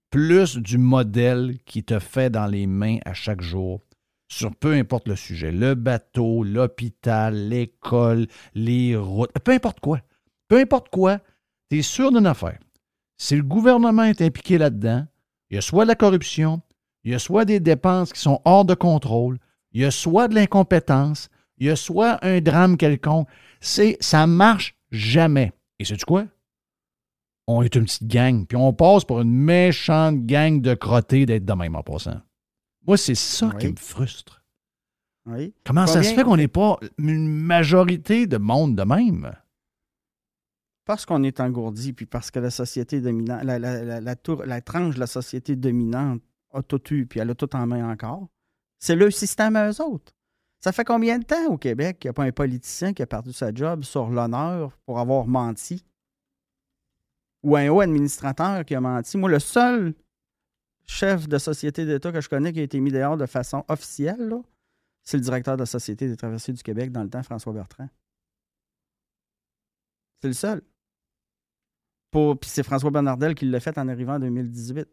plus du modèle qui te fait dans les mains à chaque jour sur peu importe le sujet, le bateau, l'hôpital, l'école, les routes, peu importe quoi. Peu importe quoi, tu es sûr d'une affaire. Si le gouvernement est impliqué là-dedans, il y a soit de la corruption, il y a soit des dépenses qui sont hors de contrôle, il y a soit de l'incompétence, il y a soit un drame quelconque. C'est, ça marche jamais. Et sais-tu quoi? On est une petite gang, puis on passe pour une méchante gang de crottés d'être de même en passant. Moi, c'est ça Oui. qui me frustre. Oui. Comment ça se fait qu'on n'est pas une majorité de monde de même? Parce qu'on est engourdi, puis parce que la société dominante, la, la, la, la tour- la tranche de la société dominante a tout eu, puis elle a tout en main encore. C'est le système à eux autres. Ça fait combien de temps au Québec qu'il n'y a pas un politicien qui a perdu sa job sur l'honneur pour avoir menti? Ou un haut administrateur qui a menti? Moi, le seul chef de société d'État que je connais qui a été mis dehors de façon officielle, c'est le directeur de la Société des traversiers du Québec dans le temps, François Bertrand. C'est le seul. Puis c'est François Bernardel qui l'a fait en arrivant en 2018.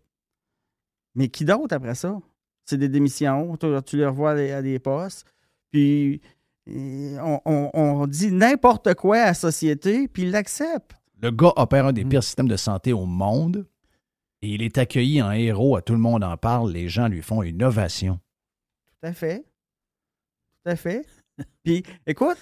Mais qui d'autre après ça? C'est des démissions, tu, tu les revois à des postes. Puis on, on- on dit n'importe quoi à la société, puis ils l'acceptent. Le gars opère un des Mm. pires systèmes de santé au monde et il est accueilli en héros. À tout le monde en parle. Les gens lui font une ovation. Tout à fait. Tout à fait. Puis, écoute,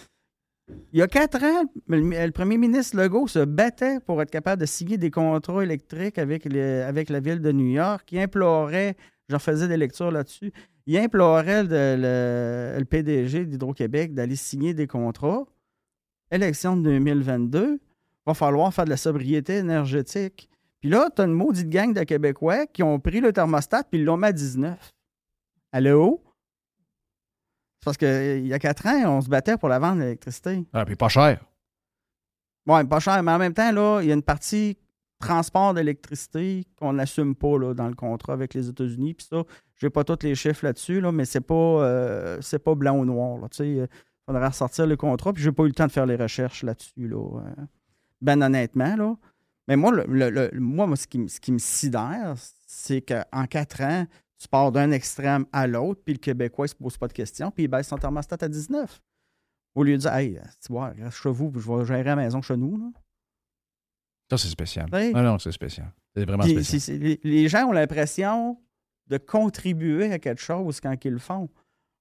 il y a quatre ans, le, premier ministre Legault se battait pour être capable de signer des contrats électriques avec, les- avec la ville de New York. Il implorait, j'en faisais des lectures là-dessus, il implorait le, le- le PDG d'Hydro-Québec d'aller signer des contrats. Élection de 2022, va falloir faire de la sobriété énergétique. Puis là, tu as une maudite gang de Québécois qui ont pris le thermostat puis ils l'ont mis à 19. Allô? C'est parce qu'il y a quatre ans, on se battait pour la vente d'électricité. Ah, puis pas cher. Bon, pas cher, mais en même temps, là, il y a une partie transport d'électricité qu'on n'assume pas là, dans le contrat avec les États-Unis. Puis ça, j'ai pas tous les chiffres là-dessus, là, mais c'est pas, euh, c'est pas blanc ou noir. Il faudrait ressortir le contrat. Puis j'ai pas eu le temps de faire les recherches là-dessus. Là, euh, ben honnêtement, là. Mais moi, le, le- le- moi, moi, ce qui, me- ce qui me sidère, c'est qu'en quatre ans, tu pars d'un extrême à l'autre, puis le Québécois, il se pose pas de questions, puis il baisse son thermostat à 19. Au lieu de dire, hey, tu vois, reste chez vous, puis je vais gérer la maison chez nous. Là. Ça, c'est spécial. Oui. Ah non, c'est spécial. C'est vraiment spécial. les gens ont l'impression de contribuer à quelque chose quand ils le font.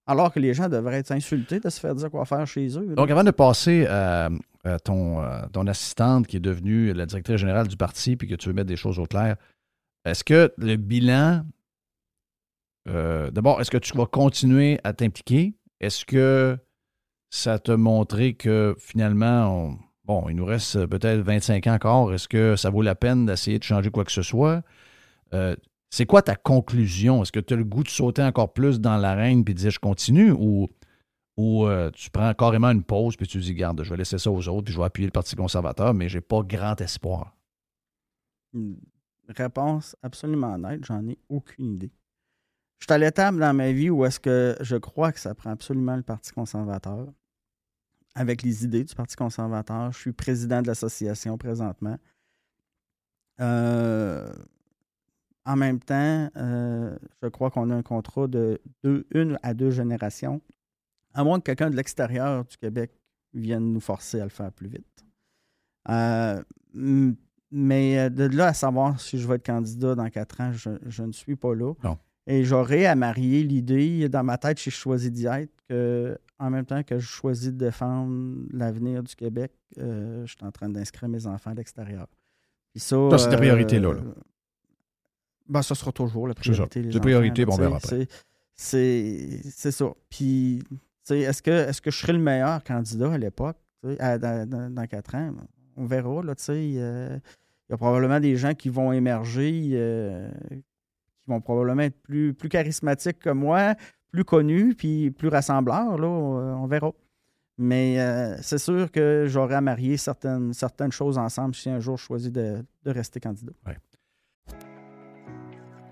Alors que les gens devraient être insultés de se faire dire quoi faire chez eux. Donc, avant de passer à, à ton, euh, ton assistante qui est devenue la directrice générale du parti puis que tu veux mettre des choses au clair, est-ce que le bilan. euh, D'abord, est-ce que tu vas continuer à t'impliquer? Est-ce que ça t'a montré que finalement, on- bon, il nous reste peut-être 25 ans encore. Est-ce que ça vaut la peine d'essayer de changer quoi que ce soit? Euh, c'est quoi ta conclusion? Est-ce que tu as le goût de sauter encore plus dans l'arène puis de dire je continue? Ou, euh, tu prends carrément une pause puis tu dis, garde, je vais laisser ça aux autres puis je vais appuyer le Parti conservateur, mais j'ai pas grand espoir. Une réponse absolument nette, j'en ai aucune idée. Je suis à l'étape dans ma vie où est-ce que je crois que ça prend absolument le Parti conservateur. Avec les idées du Parti conservateur. Je suis président de l'association présentement. Euh, en même temps, euh, je crois qu'on a un contrat de deux, une à deux générations. À moins que quelqu'un de l'extérieur du Québec vienne nous forcer à le faire plus vite. Euh, mais euh, de là à savoir si je vais être candidat dans quatre ans, je, je ne suis pas là. Non. Et j'aurais à marier l'idée, dans ma tête, si je choisis d'y être, que en même temps que je choisis de défendre l'avenir du Québec, euh, je suis en train d'inscrire mes enfants à l'extérieur. Ça, Ça, c'est ta priorité, là, là. Ben, ça sera toujours la priorité. C'est priorité, enfants, puis on là, verra sais. C'est ça. Puis, est-ce que, est que je serai le meilleur candidat à l'époque, dans, quatre ans? On verra, là, tu sais. euh, Il y a probablement des gens qui vont émerger, euh, qui vont probablement être plus, plus charismatiques que moi, plus connus, puis plus rassembleurs, là. euh, On verra. Mais euh, c'est sûr que j'aurai à marier certaines, certaines choses ensemble si un jour je choisis de, de rester candidat.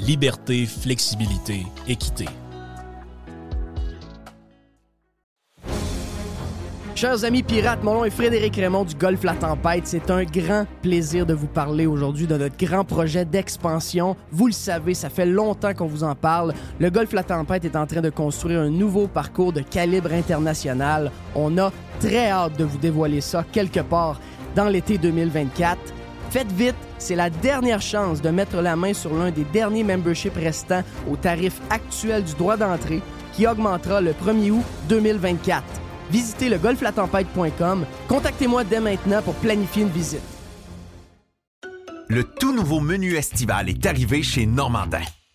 liberté, flexibilité, équité. Chers amis pirates, mon nom est Frédéric Raymond du Golfe La Tempête. C'est un grand plaisir de vous parler aujourd'hui de notre grand projet d'expansion. Vous le savez, ça fait longtemps qu'on vous en parle. Le Golfe La Tempête est en train de construire un nouveau parcours de calibre international. On a très hâte de vous dévoiler ça quelque part dans l'été 2024. Faites vite, c'est la dernière chance de mettre la main sur l'un des derniers memberships restants au tarif actuel du droit d'entrée qui augmentera le 1er août 2024. Visitez le golflatempête.com. Contactez-moi dès maintenant pour planifier une visite. Le tout nouveau menu estival est arrivé chez Normandin.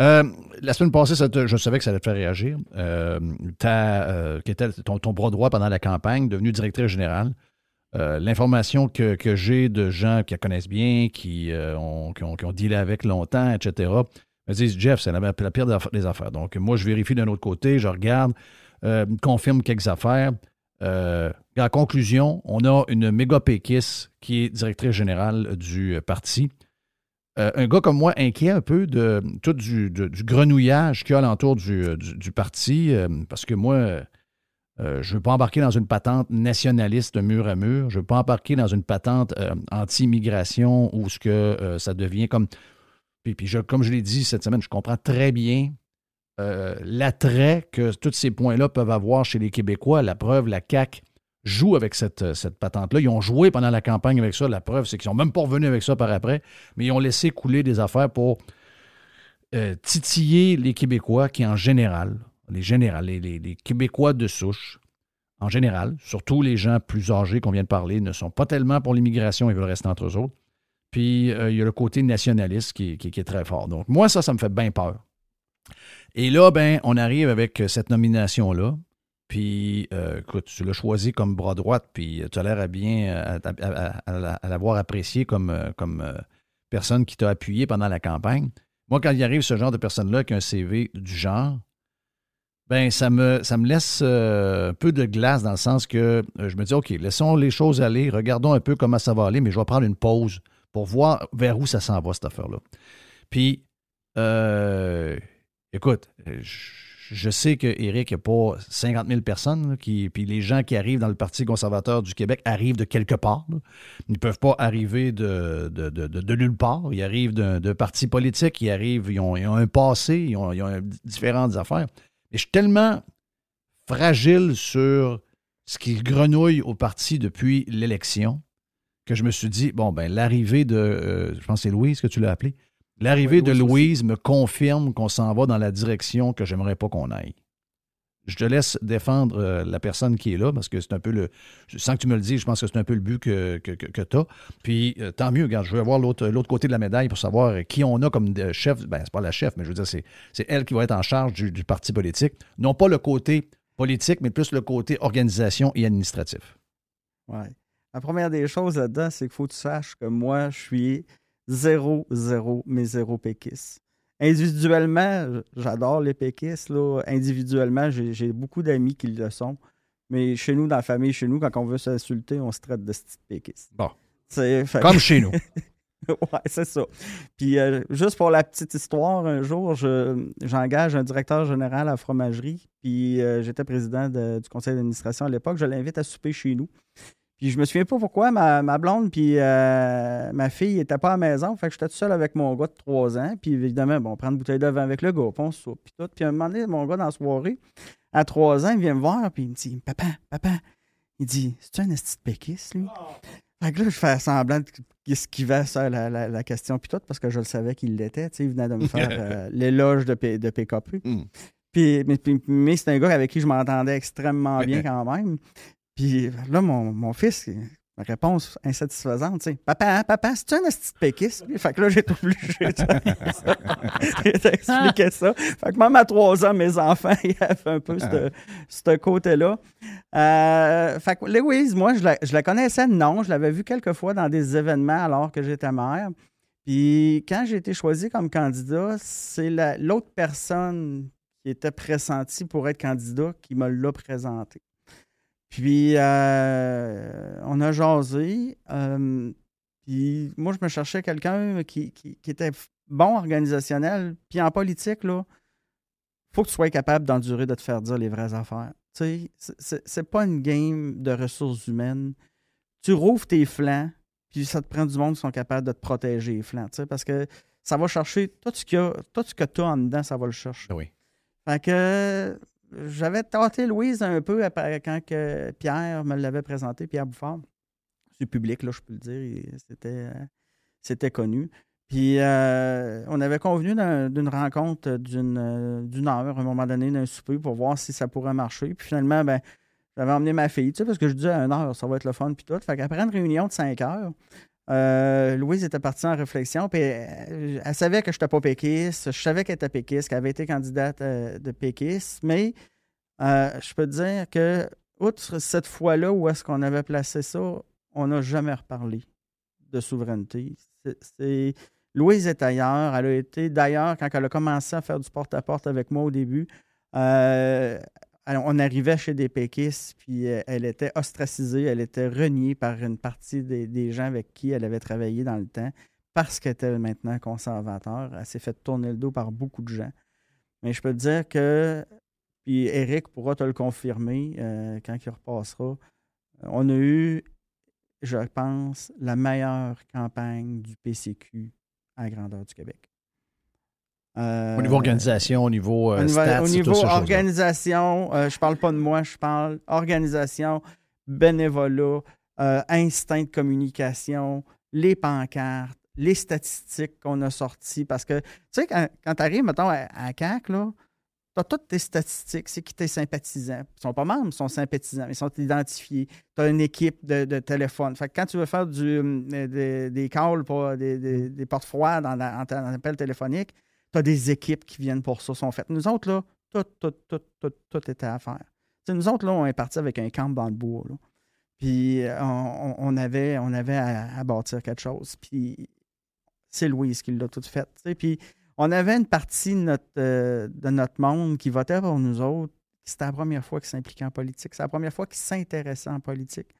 Euh, la semaine passée, je savais que ça allait te faire réagir. Euh, ta, euh, ton, bras droit pendant la campagne, devenu directrice générale. Euh, L'information que, j'ai de gens qui la connaissent bien, qui, euh, ont, dealé avec longtemps, etc., me disent Jeff, c'est la, pire des affaires-. Donc, moi, je vérifie d'un autre côté, je regarde, confirme quelques affaires. En conclusion, on a une méga péquiste qui est directrice générale du parti. Euh, un gars comme moi inquiet un peu de tout du, grenouillage qu'il y a alentour du, euh, du- parti, euh, parce que moi, je ne veux pas embarquer dans une patente nationaliste mur à mur. Je ne veux pas embarquer dans une patente anti-immigration où ce que ça devient comme. Puis, puis je- comme je l'ai dit cette semaine, je comprends très bien l'attrait que tous ces points-là peuvent avoir chez les Québécois. La preuve, la CAQ joue avec cette, euh, cette patente-là. Ils ont joué pendant la campagne avec ça. La preuve, c'est qu'ils sont même pas revenus avec ça par après, mais ils ont laissé couler des affaires pour euh, titiller les Québécois qui, en général, les, général, les, Québécois de souche, en général, surtout les gens plus âgés qu'on vient de parler, ne sont pas tellement pour l'immigration, ils veulent rester entre eux autres. Puis, euh, il y a le côté nationaliste qui, qui- qui est très fort. Donc, moi, ça, ça me fait bien peur. Et là, ben, on arrive avec cette nomination-là. Puis, euh, écoute, tu l'as choisi comme bras droite, puis tu as l'air à bien à, à- l'avoir apprécié comme, euh, comme euh, personne qui t'a appuyé pendant la campagne. Moi, quand il arrive ce genre de personne-là qui a un CV du genre, ben ça me, ça me laisse euh, un peu de glace dans le sens que euh, je me dis, OK, laissons les choses aller, regardons un peu comment ça va aller, mais je vais prendre une pause pour voir vers où ça s'en va, cette affaire-là. Puis, euh, écoute, je, je sais qu'Éric, il n'y a pas 50 000 personnes, puis les gens qui arrivent dans le Parti conservateur du Québec arrivent de quelque part. Ils ne peuvent pas arriver de, de, de- de- de nulle part. Ils arrivent d'un d'un parti politique, ils arrivent, ils ont, un passé, ils ont, différentes affaires. Mais je suis tellement fragile sur ce qui grenouille au parti depuis l'élection que je me suis dit, bon, ben l'arrivée de, euh, je pense que c'est Louise que tu l'as appelé, l'arrivée Oui, de Louise me confirme qu'on s'en va dans la direction que j'aimerais pas qu'on aille. Je te laisse défendre euh, la personne qui est là parce que c'est un peu le. Sans que tu me le dises, je pense que c'est un peu le but que, que, tu as. Puis euh, tant mieux, regarde, je veux voir l'autre côté de la médaille pour savoir euh, qui on a comme de- chef. Ben, c'est pas la chef, mais je veux dire, c'est elle qui va être en charge du, du parti politique. Non pas le côté politique, mais plus le côté organisation et administratif. Ouais. La première des choses là-dedans, c'est qu'il faut que tu saches que moi, je suis zéro, zéro, mais zéro péquiste. Individuellement, j'adore les péquistes. Là. Individuellement, j'ai beaucoup d'amis qui le sont. Mais chez nous, dans la famille, chez nous, quand on veut s'insulter, on se traite de petite péquiste. Bon. Fait Comme chez nous. ouais, c'est ça. Puis, euh, juste pour la petite histoire, un jour, je- j'engage un directeur général à la fromagerie. Puis, euh, j'étais président de- du conseil d'administration à l'époque. Je l'invite à souper chez nous. Puis, je me souviens pas pourquoi ma, ma blonde puis euh, ma fille n'étaient pas à la maison. Fait que j'étais tout seul avec mon gars de 3 ans. Puis, évidemment, bon, on prend une bouteille de vin avec le gars, on soupe, puis tout. Puis, à un moment donné, mon gars, dans la soirée, à 3 ans, il vient me voir, puis il me dit Papa, papa, il dit C'est-tu un esti de péquiste, lui Fait que là, je fais semblant de esquiver ça, la, la, la question, puis tout, parce que je le savais qu'il l'était. Tu sais, il venait de me faire euh, l'éloge de, P- de PKP. Mm. Puis, mais mais c'est un gars avec qui je m'entendais extrêmement bien quand même. Puis là, mon, mon fils, ma réponse insatisfaisante, sais, Papa, papa, c'est-tu un de péquiste? Fait que là, j'ai été obligé de- d'expliquer ça. Fait que même à trois ans, mes enfants, ils avaient un peu ce ce côté-là. Euh, fait que Louise, moi, je la, je la connaissais, non. Je l'avais vue quelques fois dans des événements alors que j'étais mère. Puis quand j'ai été choisi comme candidat, c'est la- l'autre personne qui était pressentie pour être candidat qui me l'a présenté. Puis euh, on a jasé. euh, puis moi, je me cherchais quelqu'un qui, qui- qui était bon organisationnel. Puis en politique, là, faut que tu sois capable d'endurer de te faire dire les vraies affaires. Tu sais, c'est- pas une game de ressources humaines. Tu rouvres tes flancs, puis ça te prend du monde qui sont capables de te protéger les flancs. tu sais, Parce que ça va chercher tout ce, qu'il y a- tout ce que tu as en dedans, ça va le chercher. Oui. Fait que j'avais tâté Louise un peu quand que Pierre me l'avait présenté, Pierre Bouffard. C'est public, là, je peux le dire. C'était, c'était connu. Puis euh, on avait convenu d'un- d'une rencontre d'une, euh, d'une heure, à un moment donné, d'un souper pour voir si ça pourrait marcher. Puis finalement, ben, j'avais emmené ma fille, tu sais, parce que je disais à une heure, ça va être le fun, puis tout. Fait qu'après une réunion de cinq heures, euh, Louise était partie en réflexion, puis elle, elle savait que je n'étais pas péquiste, je savais qu'elle était péquiste, qu'elle avait été candidate euh, de péquiste, mais euh, je peux te dire que, outre cette fois-là où est-ce qu'on avait placé ça, on n'a jamais reparlé de souveraineté. Louise est ailleurs. Elle a été, d'ailleurs, quand elle a commencé à faire du porte-à-porte avec moi au début, elle- on arrivait chez des péquistes, puis euh, elle était ostracisée, elle était reniée par une partie des, gens avec qui elle avait travaillé dans le temps, parce qu'elle était maintenant conservateur. Elle s'est fait tourner le dos par beaucoup de gens. Mais je peux te dire que, puis Eric pourra te le confirmer euh, quand il repassera, on a eu, je pense, la meilleure campagne du PCQ à grandeur du Québec. Euh, Au niveau organisation, au niveau euh, au niveau, stats, au niveau organisation, euh, je parle pas de moi, je parle organisation, bénévolat, euh, instinct de communication, les pancartes, les statistiques qu'on a sorties. Parce que, tu sais, quand, quand tu arrives, mettons, à, à CAC, là, tu as toutes tes statistiques, c'est qui tes sympathisants. Ils sont pas membres, ils sont sympathisants, ils sont identifiés. Tu as une équipe de, de téléphone. Fait que quand tu veux faire du, hum, des, des calls, pour, des, des, des portes froides en, en, en appel téléphonique, tu as des équipes qui viennent pour ça, sont faites. Nous autres, là, tout, tout, tout, tout, tout était à faire. Nous autres, là, on est parti avec un camp dans le bois. Puis euh, on, avait, on avait à, bâtir quelque chose. Puis c'est Louise qui l'a tout fait. Puis on avait une partie de notre, euh, de notre monde qui votait pour nous autres. C'était la première fois qu'ils s'impliquaient en politique. C'est la première fois qu'ils s'intéressaient en politique.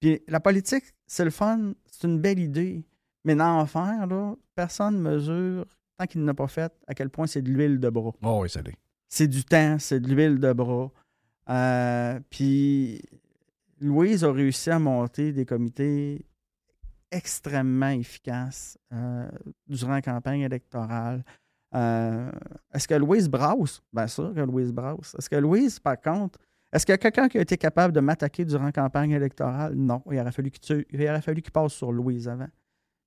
Puis la politique, c'est le fun, c'est une belle idée. Mais d'en faire, là, personne ne mesure, tant qu'il n'a pas fait, à quel point c'est de l'huile de bras Oh oui, ça l'est. c'est du temps, c'est de l'huile de bras. Euh, puis Louise a réussi à monter des comités extrêmement efficaces euh, durant la campagne électorale. Euh, est-ce que Louise brasse? Bien sûr que Louise brasse. Est-ce que Louise, par contre, est-ce qu'il y a quelqu'un qui a été capable de m'attaquer durant la campagne électorale? Non. Il aurait fallu qu'il tue- il aurait fallu qu'il passe sur Louise avant.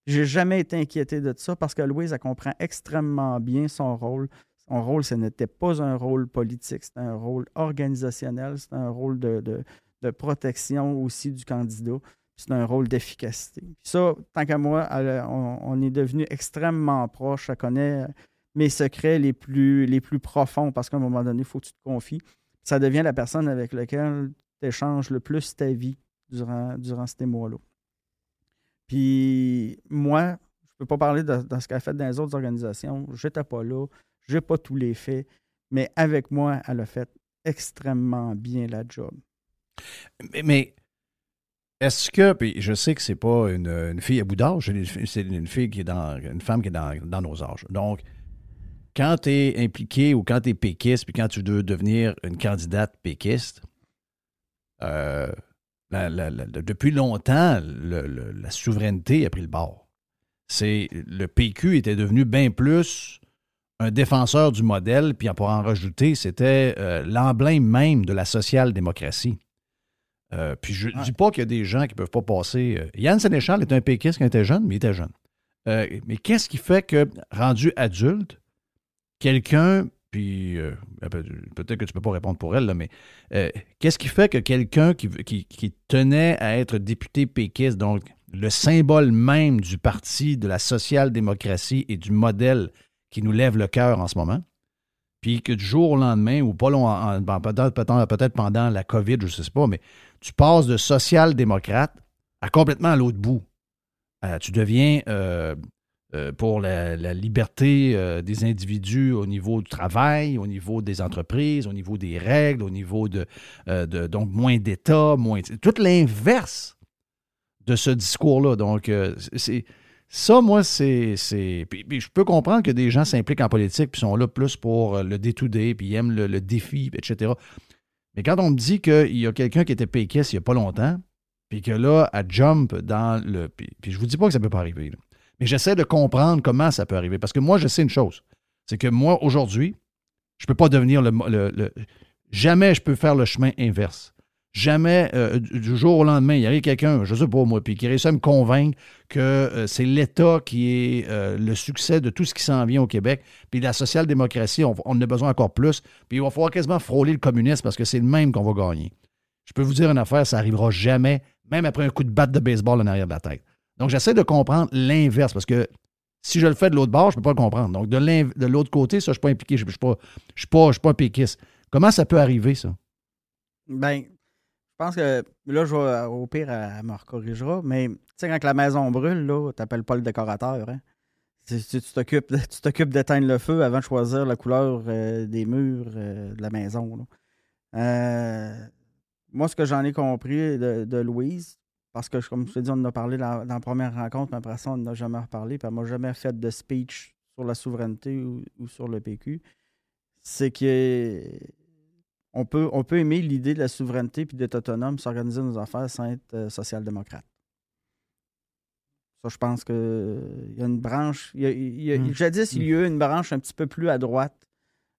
J'ai jamais été inquiété de ça parce que Louise, elle comprend extrêmement bien son rôle. Son rôle, ce n'était pas un rôle politique, c'était un rôle organisationnel, c'était un rôle de, de- protection aussi du candidat, c'est un rôle d'efficacité. Ça, tant qu'à moi, on, est devenu extrêmement proche. Elle connaît mes secrets les plus, les plus profonds parce qu'à un moment donné, il faut que tu te confies. Ça devient la personne avec laquelle tu échanges le plus ta vie durant, durant ces mois-là. Puis moi, je ne peux pas parler de, ce qu'elle a fait dans les autres organisations. Je n'étais pas là. Je n'ai pas tous les faits. Mais avec moi, elle a fait extrêmement bien la job. Mais, est-ce que, puis je sais que c'est pas une, fille à bout d'âge, c'est une- c'est une fille qui est dans, une femme qui est dans, dans nos âges. Donc, quand tu es impliqué ou quand tu es péquiste, puis quand tu veux devenir une candidate péquiste, euh, la- la- la- depuis longtemps, le- le- la souveraineté a pris le bord. C'est, le PQ était devenu bien plus un défenseur du modèle, puis pour en rajouter, c'était euh, l'emblème même de la social-démocratie. Euh, puis je ne Ouais. dis pas qu'il y a des gens qui ne peuvent pas passer. euh, Yann Sénéchal est un péquiste quand il était jeune, mais il était jeune. Mais qu'est-ce qui fait que, rendu adulte, quelqu'un, puis euh, peut-être que tu ne peux pas répondre pour elle, mais euh, qu'est-ce qui fait que quelqu'un qui, tenait à être député péquiste, donc le symbole même du parti, de la social-démocratie et du modèle qui nous lève le cœur en ce moment, puis que du jour au lendemain, ou pas long, peut-être pendant la COVID, je ne sais pas, mais tu passes de social-démocrate à complètement à l'autre bout. Euh, tu deviens pour la, liberté euh, des individus au niveau du travail, au niveau des entreprises, au niveau des règles, au niveau de, euh, donc moins d'État, moins tout l'inverse de ce discours-là. Donc euh, c'est ça, moi, c'est. Puis, je peux comprendre que des gens s'impliquent en politique puis sont là plus pour euh, le day-to-day, puis ils aiment le, défi, etc. Mais quand on me dit qu'il y a quelqu'un qui était péquiste il n'y a pas longtemps, puis que là, elle jump dans le. Puis, puis je vous dis pas que ça ne peut pas arriver, là. Mais j'essaie de comprendre comment ça peut arriver. Parce que moi, je sais une chose c'est que moi, aujourd'hui, je ne peux pas devenir le, le- Jamais je peux faire le chemin inverse. Jamais, euh, du jour au lendemain, il y arrive quelqu'un, je ne sais pas moi, puis qui réussit à me convaincre que euh, c'est l'État qui est euh, le succès de tout ce qui s'en vient au Québec, puis la social-démocratie, on, on en a besoin encore plus, puis il va falloir quasiment frôler le communisme parce que c'est le même qu'on va gagner. Je peux vous dire une affaire, ça n'arrivera jamais, même après un coup de batte de baseball en arrière de la tête. Donc, j'essaie de comprendre l'inverse parce que si je le fais de l'autre bord, je ne peux pas le comprendre. Donc, de l'autre côté, ça, je ne suis pas impliqué. Je ne suis, pas, je suis, pas, péquiste. Comment ça peut arriver, ça? Ben, je pense que là, je vais, au pire, elle me corrigera, mais tu sais, quand la maison brûle, là, tu n'appelles pas le décorateur. Hein? Tu t'occupes d'éteindre le feu avant de choisir la couleur euh, des murs euh, de la maison. Euh, moi, ce que j'en ai compris de, Louise, parce que, comme je te dis, on en a parlé dans, la première rencontre, mais après ça, on n'a jamais reparlé, puis elle m'a jamais fait de speech sur la souveraineté ou, sur le PQ, c'est que on peut, on peut aimer l'idée de la souveraineté puis d'être autonome, s'organiser nos affaires sans être social-démocrate. Ça, je pense qu'il y a une branche. Il y a, hmm. Jadis, il y a eu une branche un petit peu plus à droite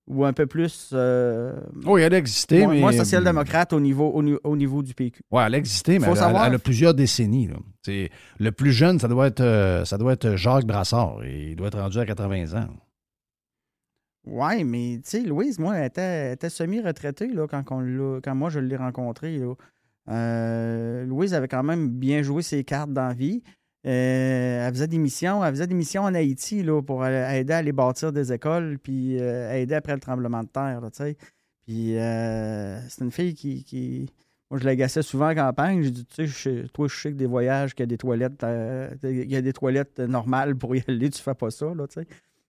ou un peu plus. Euh, oh, elle a existé, mais. Moi, social-démocrate au niveau, au, niveau du PQ. Oui, elle a existé, mais elle, a plusieurs décennies. Le plus jeune, ça doit, être, euh, ça doit être Jacques Brassard. Il doit être rendu à 80 ans. Oui, mais tu sais, Louise, moi, elle était, semi-retraitée quand, quand moi je l'ai rencontrée. Euh, Louise avait quand même bien joué ses cartes dans la vie. Euh, elle faisait des missions, elle faisait des missions en Haïti là, pour aider à aller bâtir des écoles, puis euh, aider après le tremblement de terre. puis euh, c'est une fille qui, Moi, je l'agaçais souvent en campagne. J'ai dit, tu sais, toi, je sais que des voyages, qu'il y a des toilettes, il y a des toilettes normales pour y aller, tu fais pas ça, là.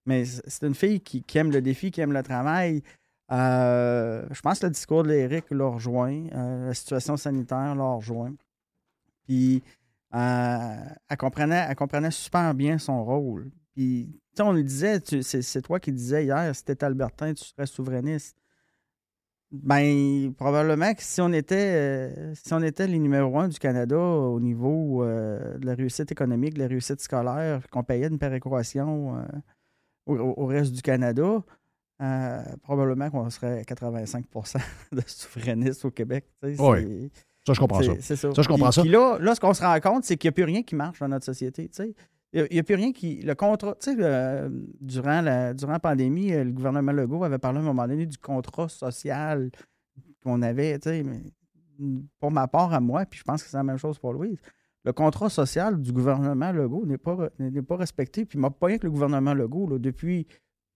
Mais c'est une fille qui, aime le défi, qui aime le travail. je pense que le discours de l'Éric l'a rejoint. la situation sanitaire l'a rejoint. Puis elle, comprenait, elle comprenait super bien son rôle. Puis, on lui disait, c'est toi qui disais hier, si tu Albertin, tu serais souverainiste. Ben, probablement que si on était, euh, si on était les numéro un du Canada au niveau euh, de la réussite économique, de la réussite scolaire, qu'on payait une péréquation au, reste du Canada, probablement qu'on serait 85% de souverainistes au Québec. Oui. Ça, je comprends ça. ça. je comprends ça. Puis là, là, ce qu'on se rend compte, c'est qu'il n'y a plus rien qui marche dans notre société. Il n'y a, plus rien qui. Le contrat. Tu sais, durant, la, durant la pandémie, euh, le gouvernement Legault avait parlé à un moment donné du contrat social qu'on avait. Tu sais, mais pour ma part, à moi, puis je pense que c'est la même chose pour Louise. Le contrat social du gouvernement Legault n'est pas, n'est pas respecté. Puis, pas rien que le gouvernement Legault, là, depuis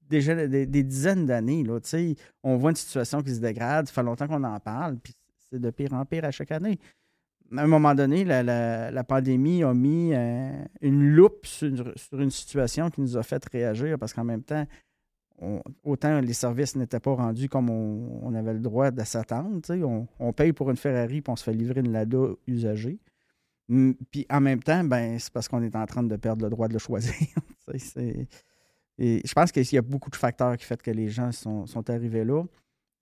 déjà des, dizaines d'années, on voit une situation qui se dégrade. Ça fait longtemps qu'on en parle. Puis c'est de pire en pire à chaque année. À un moment donné, la, pandémie a mis euh, une loupe sur, une situation qui nous a fait réagir parce qu'en même temps, autant les services n'étaient pas rendus comme on, avait le droit de s'attendre. On, paye pour une Ferrari puis on se fait livrer une Lada usagée. Puis en même temps, ben, c'est parce qu'on est en train de perdre le droit de le choisir. Je pense qu'il y a beaucoup de facteurs qui font que les gens sont, arrivés là.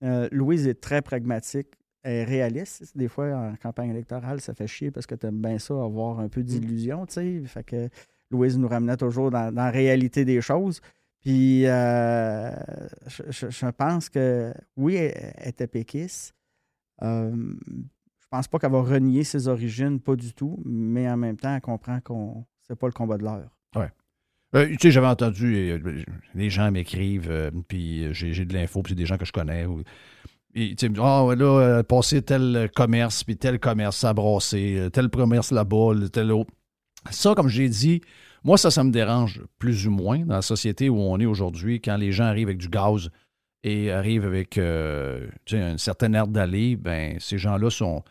Euh, Louise est très pragmatique réaliste. Des fois, en campagne électorale, ça fait chier parce que tu aimes bien ça, avoir un peu d'illusion, tu sais. Fait que Louise nous ramenait toujours dans, la réalité des choses. Puis, euh, je, pense que, oui, elle, était péquiste. Euh, je pense pas qu'elle va renier ses origines, pas du tout, mais en même temps, elle comprend qu'on c'est pas le combat de l'heure. Ouais. Euh, tu sais, j'avais entendu, les gens m'écrivent, puis j'ai de l'info, puis c'est des gens que je connais. Et tu ah, là, euh, passer tel commerce, puis tel commerce à brasser, euh, tel commerce là-bas, tel autre. Ça, comme j'ai dit, moi, ça, ça me dérange plus ou moins dans la société où on est aujourd'hui, quand les gens arrivent avec du gaz et arrivent avec euh, un certain air d'aller, ben ces gens-là sont.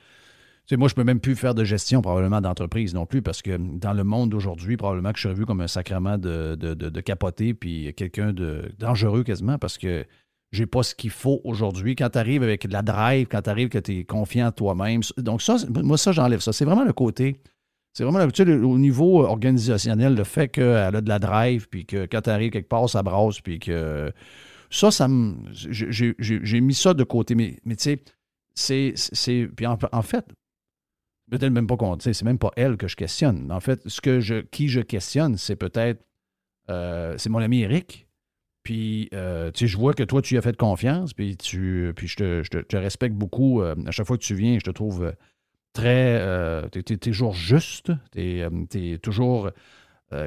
sais, moi, je peux même plus faire de gestion probablement d'entreprise non plus, parce que dans le monde d'aujourd'hui, probablement que je serais vu comme un sacrement de, de, de capoter, puis quelqu'un de dangereux quasiment, parce que j'ai pas ce qu'il faut aujourd'hui. Quand tu arrives avec de la drive, quand tu arrives que tu es confiant en toi-même. Donc, ça, moi, ça, j'enlève ça. C'est vraiment le côté. C'est vraiment tu au niveau organisationnel, le fait qu'elle a de la drive, puis que quand tu arrives quelque part, ça brasse, puis que. Ça, ça. J'ai mis ça de côté. Mais, mais tu sais, c'est. Puis en, fait, peut-être même pas c'est même pas elle que je questionne. En fait, ce que je, qui je questionne, c'est peut-être. Euh, c'est mon ami Eric puis, euh, tu sais, je vois que toi, tu y as fait confiance, puis, tu, puis je, te, respecte beaucoup. Euh, à chaque fois que tu viens, je te trouve euh, très. tu es, toujours juste, tu es, toujours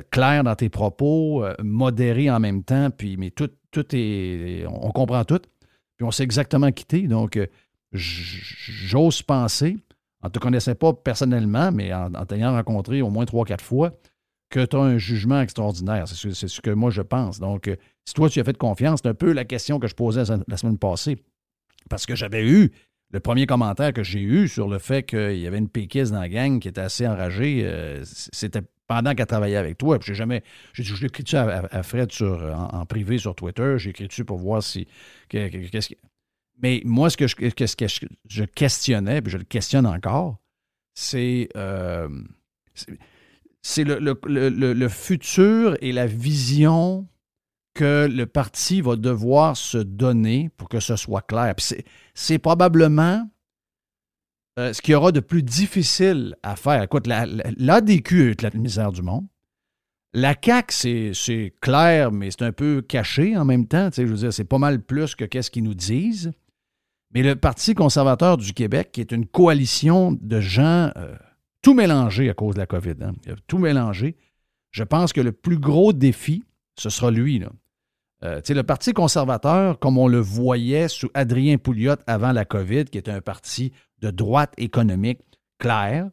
clair dans tes propos, modéré en même temps, puis, mais tout, tout est. On, comprend tout, puis on sait exactement quitter. Donc, j'ose penser, en te connaissant pas personnellement, mais en, en t'ayant rencontré au moins trois, quatre fois, que tu as un jugement extraordinaire. C'est ce, que moi je pense. Donc, euh, si toi tu as fait confiance, c'est un peu la question que je posais la semaine passée. Parce que j'avais eu le premier commentaire que j'ai eu sur le fait qu'il y avait une péquiste dans la gang qui était assez enragée, euh, c'était pendant qu'elle travaillait avec toi. J'ai jamais. J'ai écrit dessus à, Fred sur, en, privé sur Twitter? J'ai écrit dessus pour voir si. que- mais moi, ce que je, questionnais, puis je le questionne encore, c'est. euh, c'est- le futur et la vision que le parti va devoir se donner pour que ce soit clair. C'est- probablement euh, ce qu'il y aura de plus difficile à faire. Écoute, la- la- l'ADQ a eu la misère du monde. La CAQ, c'est- clair, mais c'est un peu caché en même temps. Je veux dire, c'est pas mal plus que qu'est-ce qu'ils nous disent. Mais le Parti conservateur du Québec, qui est une coalition de gens euh, tout mélangés à cause de la COVID, hein, tout mélangé, je pense que le plus gros défi, ce sera lui. Là. Euh, le Parti conservateur, comme on le voyait sous Adrien Pouliot avant la COVID, qui était un parti de droite économique clair,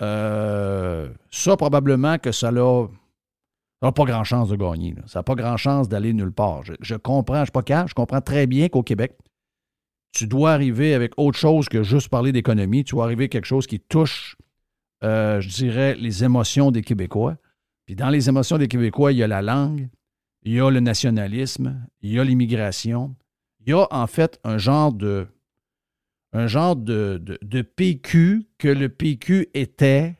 euh, ça, probablement que ça n'a pas grand chance de gagner. Ça n'a pas grand chance d'aller nulle part. Je, comprends, je ne suis pas calme, je comprends très bien qu'au Québec, tu dois arriver avec autre chose que juste parler d'économie. Tu dois arriver avec quelque chose qui touche, euh, je dirais, les émotions des Québécois. Puis dans les émotions des Québécois, il y a la langue, il y a le nationalisme, il y a l'immigration. Il y a en fait un genre de, un genre de, de- de PQ que le PQ était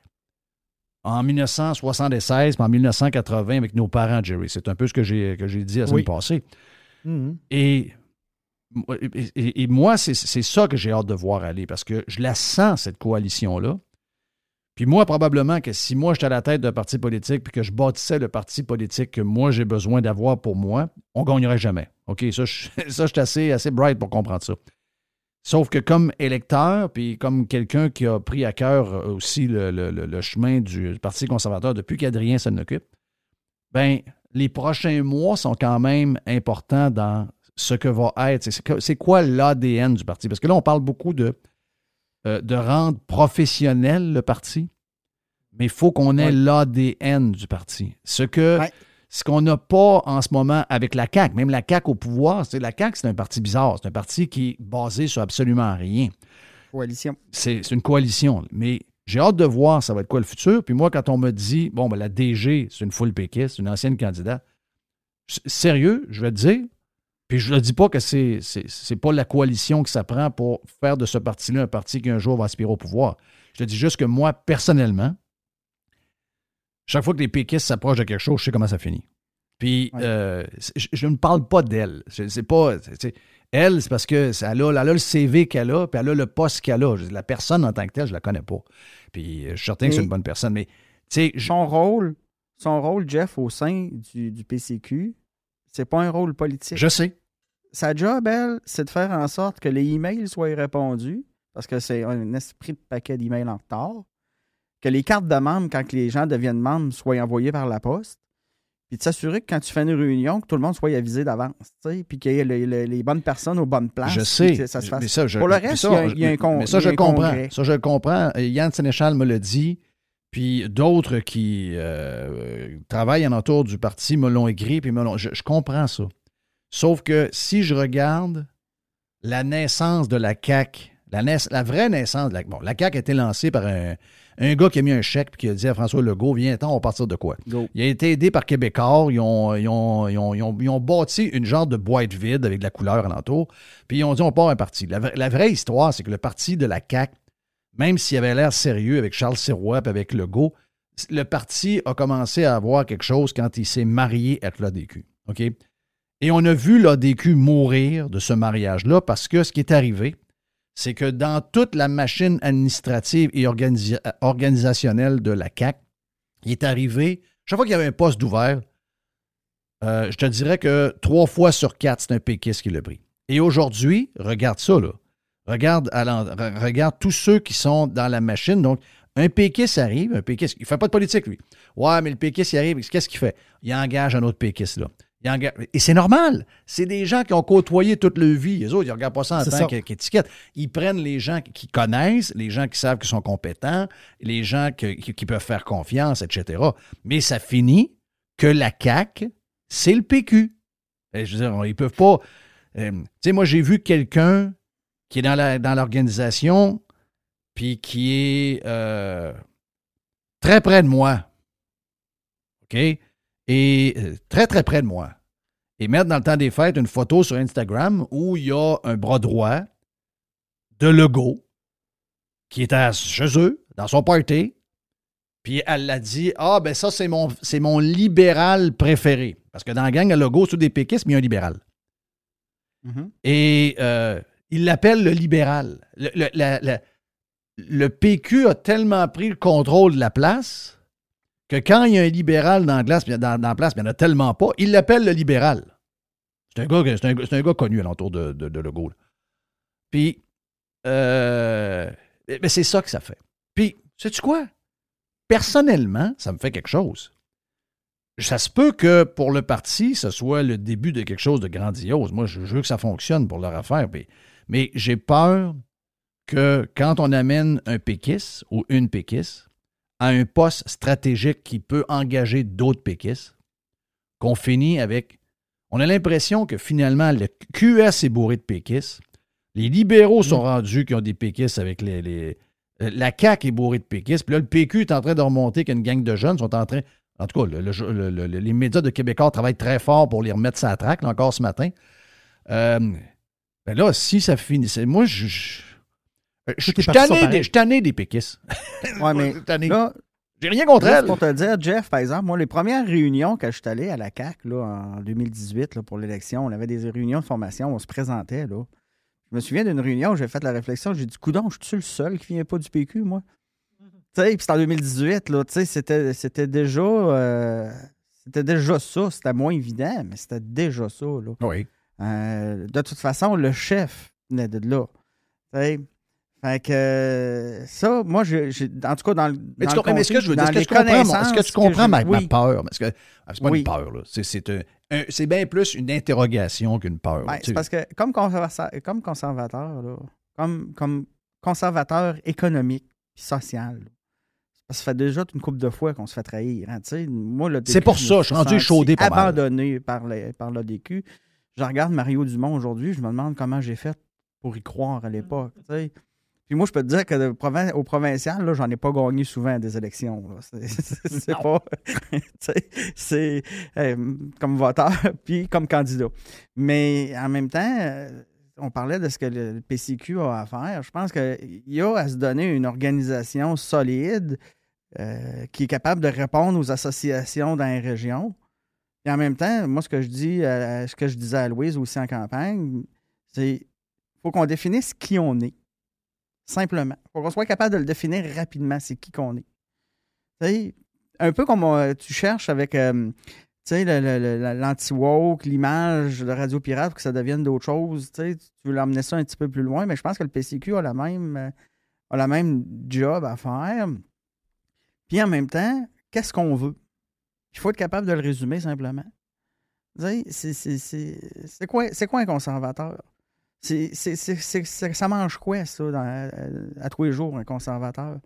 en 1976 puis en 1980 avec nos parents, Jerry. C'est un peu ce que j'ai, que j'ai dit la semaine Oui. passée. Mhm. Et, et- et- moi, c'est c'est ça que j'ai hâte de voir aller parce que je la sens, cette coalition-là. Puis moi, probablement que si moi, j'étais à la tête d'un parti politique puis que je bâtissais le parti politique que moi, j'ai besoin d'avoir pour moi, on ne gagnerait jamais. OK? Ça, je, suis assez, bright pour comprendre ça. Sauf que comme électeur, puis comme quelqu'un qui a pris à cœur euh, aussi le, chemin du Parti conservateur depuis qu'Adrien s'en occupe, ben les prochains mois sont quand même importants dans ce que va être. c'est quoi l'ADN du parti? Parce que là, on parle beaucoup de, euh, de rendre professionnel le parti, mais il faut qu'on ait Ouais. l'ADN du parti. Ce que Ouais. ce qu'on n'a pas en ce moment avec la CAQ, même la CAQ au pouvoir, c'est la CAQ, c'est un parti bizarre. C'est un parti qui est basé sur absolument rien. Coalition. C'est une coalition. Mais j'ai hâte de voir ça va être quoi le futur. Puis moi, quand on me dit, bon, ben, la DG, c'est une full péquiste, c'est une ancienne candidate, sérieux, je vais te dire, puis je ne dis pas que c'est c'est c'est pas la coalition que ça prend pour faire de ce parti-là un parti qui un jour va aspirer au pouvoir. Je te dis juste que moi, personnellement, chaque fois que les péquistes s'approchent de quelque chose, je sais comment ça finit. Puis, Ouais. euh, je, je ne parle pas d'elle. C'est pas. elle, c'est parce que ça- elle a, elle a le CV qu'elle a, puis elle a le poste qu'elle a. La personne en tant que telle, je la connais pas. Puis, euh, je suis certain que c'est une bonne personne. Mais, je- Son rôle, son rôle, Jeff, au sein du, du PCQ, c'est pas un rôle politique. je sais. Sa job, elle, c'est de faire en sorte que les emails soient répondus, parce que c'est un esprit de paquet d'emails en retard, que les cartes de membres, quand les gens deviennent membres, soient envoyées par la poste, puis de s'assurer que quand tu fais une réunion, que tout le monde soit avisé d'avance, puis qu'il y ait le- le- les bonnes personnes aux bonnes places. Je sais. que ça se fasse. mais ça, je- Pour le reste, ça, il y a- il y a un con- Mais ça, il y a je un comprends. congrès. Ça, je comprends. Yann Sénéchal me l'a dit. Puis d'autres qui euh, travaillent en autour du parti me l'ont écrit. Puis me l'ont- je, je comprends ça. Sauf que si je regarde la naissance de la CAQ, la, naiss- la vraie naissance de la Bon, la CAQ a été lancée par un, un gars qui a mis un chèque puis qui a dit à François Legault Viens-t'en, on va partir de quoi? Go. il a été aidé par Québécois. Ils ont, ils, ont, ils, ont, ils ont- ils ont bâti une genre de boîte vide avec de la couleur alentour. Puis ils ont dit on part un parti. La, la vraie histoire, c'est que le parti de la CAQ, même s'il avait l'air sérieux avec Charles Sirois avec Legault, le parti a commencé à avoir quelque chose quand il s'est marié avec l'ADQ. OK? Et on a vu l'ADQ mourir de ce mariage-là parce que ce qui est arrivé, c'est que dans toute la machine administrative et organisa- organisationnelle de la CAQ, il est arrivé, chaque fois qu'il y avait un poste d'ouvert, euh, je te dirais que trois fois sur quatre, c'est un péquiste qui l'a pris. Et aujourd'hui, regarde ça, là. Regarde, re- regarde tous ceux qui sont dans la machine. Donc, un péquiste arrive, un péquiste, il ne fait pas de politique, lui. Ouais, mais le péquiste, il arrive, qu'est-ce qu'il fait? Il engage un autre péquiste, là. Ils enga- Et c'est normal. C'est des gens qui ont côtoyé toute leur vie. Les autres, ils ne regardent pas ça en C'est tant qu'étiquette. Ils prennent les gens qui connaissent, les gens qui savent qu'ils sont compétents, les gens que- qui, qui peuvent faire confiance, etc. Mais ça finit que la CAQ, c'est le PQ. Et je veux dire, ils peuvent pas. euh, tu sais, moi, j'ai vu quelqu'un qui est dans la- dans l'organisation, puis qui est euh, très près de moi. OK? Et euh, très, très près de moi. Et mettre dans le temps des fêtes une photo sur Instagram où il y a un bras droit de Legault qui est à, chez eux, dans son party. Puis elle l'a dit Ah, ben ça, c'est mon, c'est mon libéral préféré. Parce que dans la gang à Legault, c'est des péquistes, mais il y a un libéral. Mhm. Et euh, il l'appelle le libéral. Le, le- le PQ a tellement pris le contrôle de la place que quand il y a un libéral dans la, dans, dans la place, il n'y en a tellement pas, il l'appelle le libéral. C'est un un, un gars connu alentour de, de, de Legault. Puis, euh, mais c'est ça que ça fait. Puis, sais-tu quoi? Personnellement, ça me fait quelque chose. Ça se peut que pour le parti, ce soit le début de quelque chose de grandiose. Moi, je veux que ça fonctionne pour leur affaire. puis- mais j'ai peur que quand on amène un péquiste ou une péquiste à un poste stratégique qui peut engager d'autres péquistes, qu'on finit avec. On a l'impression que finalement, le QS est bourré de péquistes. Les libéraux sont rendus qui ont des péquistes avec les. les- euh, la CAQ est bourrée de péquistes. Puis là, le PQ est en train de remonter qu'une gang de jeunes sont en train. En tout cas, le- le- le- le- les médias de Québécois travaillent très fort pour les remettre sa traque, là, encore ce matin. Euh, ben là, si ça finissait. Moi, je. je- je- je Tout est suis tanné des- péquistes. Ouais, mais là, J'ai rien contre Juste elle. pour te dire, Jeff, par exemple, moi, les premières réunions quand je suis allé à la CAC là, en 2018 là, pour l'élection, on avait des réunions de formation, on se présentait. Là. Je me souviens d'une réunion où j'ai fait la réflexion, j'ai dit, coudon, je suis le seul qui vient pas du PQ, moi? Tu sais, puis c'était en 2018, là, tu sais, c'était, c'était déjà... euh, c'était déjà ça. C'était moins évident, mais c'était déjà ça, là. Oui. Euh, de toute façon, le chef venait de là. Fait que euh, ça, moi, j'ai, en tout cas, dans, le- Mais, dans tu le comprends- mais est-ce que je veux dire, dans est-ce que, tu comprends, est-ce que tu comprends ma, oui. peur? Parce que ah, c'est pas Oui. une peur, là. C'est, un- un- bien plus une interrogation qu'une peur. Ben, c'est parce que comme, conserva- comme conservateur, là, comme, comme conservateur économique et social, là, ça fait déjà une couple de fois qu'on se fait trahir. hein. Moi, C'est pour ça, je suis rendu pas mal. abandonné par, les, par. Je regarde Mario Dumont aujourd'hui, je me demande comment j'ai fait pour y croire à l'époque. tu sais. Puis moi, je peux te dire que provin- au provincial, là, j'en ai pas gagné souvent à des élections. C'est, pas. c'est euh, comme voteur, puis comme candidat. Mais en même temps, euh, on parlait de ce que le le PCQ a à faire. Je pense qu'il y a à se donner une organisation solide euh, qui est capable de répondre aux associations dans les régions. Et en même temps, moi, ce que je dis, ce que je disais à Louise aussi en campagne, c'est faut qu'on définisse qui on est. Simplement. faut qu'on soit capable de le définir rapidement, c'est qui qu'on est. Un peu comme tu cherches avec euh, l'anti-woke, l'image de Radio Pirate, pour que ça devienne d'autres choses. Tu veux l'emmener ça un petit peu plus loin, mais je pense que le PCQ a la même, euh, a la même job à faire. Puis en même temps, qu'est-ce qu'on veut? Il faut être capable de le résumer simplement. C'est- quoi, quoi un conservateur? Ça mange quoi, ça, euh, à tous les jours, un conservateur?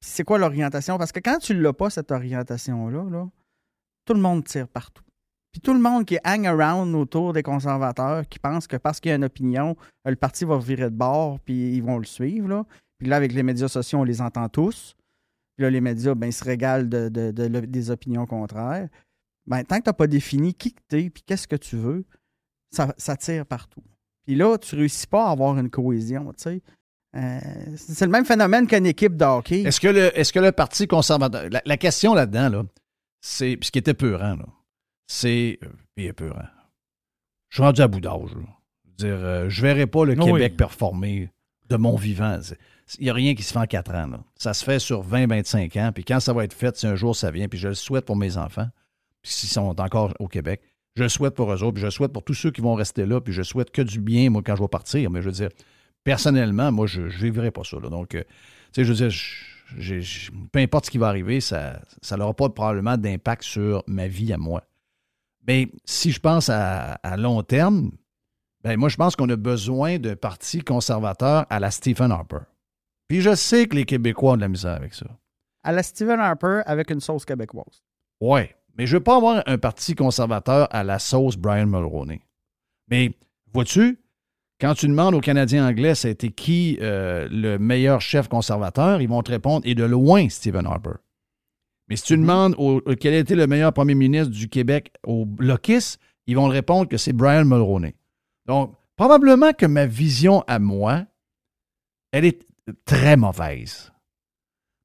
C'est, quoi l'orientation? Parce que quand tu l'as pas, cette orientation-là, là, tout le monde tire partout. Puis tout le monde qui hang around autour des conservateurs, qui pense que parce qu'il y a une opinion, le parti va virer de bord, puis ils vont le suivre. Là. Puis là, avec les médias sociaux, on les entend tous. Puis là, les médias, ben, ils se régalent de, de- de le- des opinions contraires. Ben, tant que tu n'as pas défini qui que tu es, puis qu'est-ce que tu veux, ça, ça tire partout. Puis là, tu réussis pas à avoir une cohésion, tu sais. Euh, c'est le même phénomène qu'une équipe de hockey. Est-ce que, le, est-ce que le Parti conservateur. La, la question là-dedans, là, c'est. puis Ce qui était peurant, là, c'est. euh, Puis épeurant. Je suis rendu à bout d'âge. là. Je veux dire, euh, je verrai pas le Oui. Québec performer de mon vivant. Il n'y a rien qui se fait en quatre ans. là. Ça se fait sur 20-25 ans. Puis quand ça va être fait, si un jour ça vient, puis je le souhaite pour mes enfants, puis s'ils sont encore au Québec, je le souhaite pour eux autres, puis je le souhaite pour tous ceux qui vont rester là, puis je souhaite que du bien, moi, quand je vais partir. Mais je veux dire, personnellement, moi, je ne vivrai pas ça. Donc, euh, tu sais, je veux dire, peu importe ce qui va arriver, ça n'aura pas probablement d'impact sur ma vie à moi. Mais si je pense à, long terme, ben moi, je pense qu'on a besoin d'un parti conservateur à la Stephen Harper. Puis je sais que les Québécois ont de la misère avec ça. À la Stephen Harper avec une sauce québécoise. Ouais, mais je veux pas avoir un parti conservateur à la sauce Brian Mulroney. Mais vois-tu, quand tu demandes aux Canadiens anglais c'était qui euh, le meilleur chef conservateur, ils vont te répondre et de loin Stephen Harper. Mais si tu Mhm. demandes au- quel a été le meilleur premier ministre du Québec au Blocis, ils vont te répondre que c'est Brian Mulroney. Donc, probablement que ma vision à moi, elle est très mauvaise.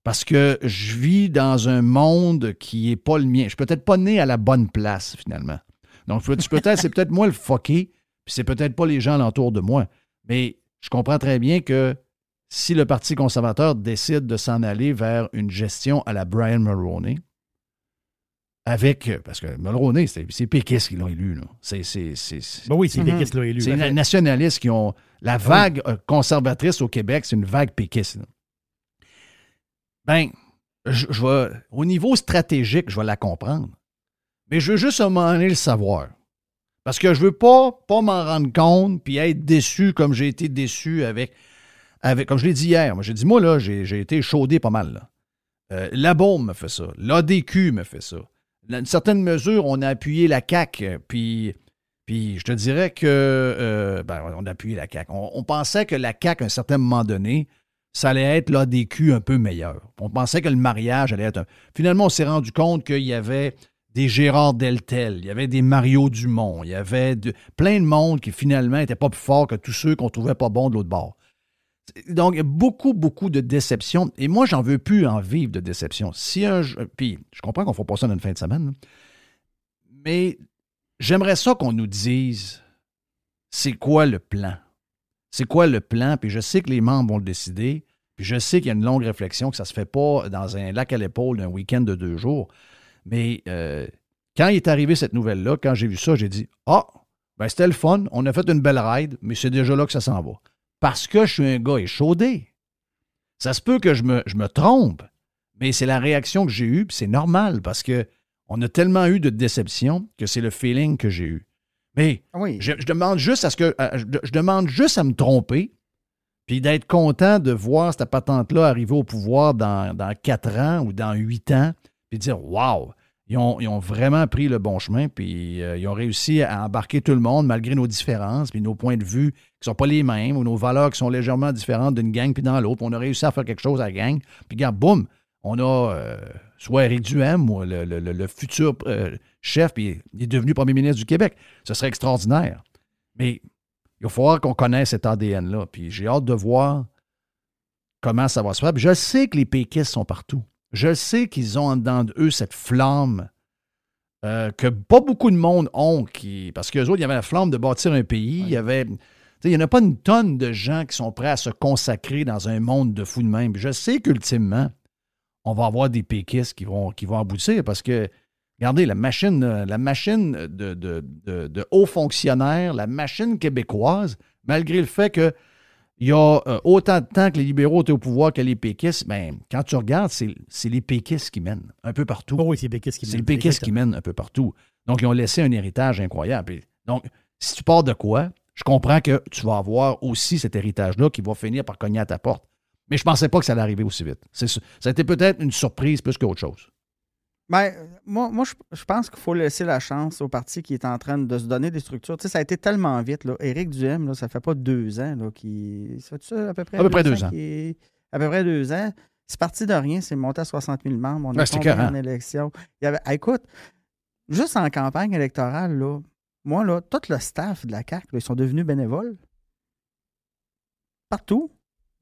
Parce que je vis dans un monde qui n'est pas le mien. Je suis peut-être pas né à la bonne place, finalement. Donc, peut- peut-être, c'est peut-être moi le fucké, puis c'est peut-être pas les gens alentour de moi. Mais je comprends très bien que si le Parti conservateur décide de s'en aller vers une gestion à la Brian Mulroney, avec. Parce que Mulroney, c'est péquistes qui l'ont élu. là. C'est. Ben oui, c'est Mhm. Pékis qui l'a élu. c'est les nationalistes qui ont. La vague euh, conservatrice au Québec, c'est une vague péquiste. là. Ben, je, je vais. Au niveau stratégique, je vais la comprendre. Mais je veux juste à un moment donné le savoir. Parce que je veux pas, pas m'en rendre compte puis être déçu comme j'ai été déçu avec. avec comme je l'ai dit hier. Moi, j'ai dit, moi, là, j'ai été chaudé pas mal. Là. Euh, la bombe me fait ça. L'ADQ me fait ça. Dans une certaine mesure, on a appuyé la CAQ, puis je te dirais que euh, ben, on a appuyé la CAQ. On, pensait que la CAQ, à un certain moment donné, ça allait être l'ADQ un peu meilleur. On pensait que le mariage allait être un... Finalement, on s'est rendu compte qu'il y avait des Gérard Deltel, il y avait des Mario Dumont, il y avait plein de monde qui finalement n'était pas plus fort que tous ceux qu'on trouvait pas bons de l'autre bord. Donc, il y a beaucoup, beaucoup de déceptions. Et moi, j'en veux plus en vivre de déception. Si un. Puis, je comprends qu'on ne fera pas ça dans une fin de semaine, mais j'aimerais ça qu'on nous dise c'est quoi le plan? C'est quoi le plan? Puis je sais que les membres vont le décider. Puis je sais qu'il y a une longue réflexion, que ça ne se fait pas dans un lac à l'épaule d'un week-end de deux jours. Mais euh, quand il est arrivé cette nouvelle-là, quand j'ai vu ça, j'ai dit Ah, ben c'était le fun. On a fait une belle ride, mais c'est déjà là que ça s'en va. Parce que je suis un gars échaudé. Ça se peut que je me, je me trompe, mais c'est la réaction que j'ai eue, puis c'est normal parce que on a tellement eu de déception que c'est le feeling que j'ai eu. Mais Ah Oui. je, je demande juste à ce que je, je demande juste à me tromper, puis d'être content de voir cette patente-là arriver au pouvoir dans, dans 4 ans ou dans 8 ans, puis dire Wow! Ils ont, ils ont vraiment pris le bon chemin, puis euh, ils ont réussi à embarquer tout le monde malgré nos différences, puis nos points de vue qui ne sont pas les mêmes, ou nos valeurs qui sont légèrement différentes d'une gang puis dans l'autre. On a réussi à faire quelque chose à la gang. Puis, regarde, boum, on a euh, soit Eric Duhem, ou le, le- le- le futur euh, chef, puis il est devenu premier ministre du Québec. Ce serait extraordinaire. Mais il va falloir qu'on connaisse cet ADN-là. Puis j'ai hâte de voir comment ça va se faire. Puis je sais que les péquistes sont partout. Je sais qu'ils ont en dedans d'eux cette flamme euh, que pas beaucoup de monde ont. Qui, parce qu'eux autres, il y avait la flamme de bâtir un pays. Il y avait. Il n'y en a pas une tonne de gens qui sont prêts à se consacrer dans un monde de fous de même. Puis je sais qu'ultimement, on va avoir des péquistes qui vont, qui vont aboutir parce que, regardez, la machine, euh, la machine de, de- de- de hauts fonctionnaires, la machine québécoise, malgré le fait que il y a euh, autant de temps que les libéraux étaient au pouvoir que les péquistes, ben, quand tu regardes, c'est les péquistes qui mènent un peu partout. Oh oui, c'est Pékis qui C'est les péquistes qui mènent un peu partout. Donc, ils ont laissé un héritage incroyable. Donc, si tu pars de quoi, je comprends que tu vas avoir aussi cet héritage-là qui va finir par cogner à ta porte. Mais je ne pensais pas que ça allait arriver aussi vite. C'est Ça a été peut-être une surprise plus qu'autre chose. Ben, moi, moi je, je pense qu'il faut laisser la chance au parti qui est en train de se donner des structures. Tu sais, ça a été tellement vite. Là. Éric Duhem, là, ça fait pas deux ans là, qu'il. Ça fait ça à peu près À peu près deux ans. est- À peu près deux ans. C'est parti de rien, c'est monté à 60 000 membres. On Ouais, est tombé en élection. Il y avait, écoute, juste en campagne électorale, là, moi, là, tout le staff de la CAQ, là, ils sont devenus bénévoles. Partout.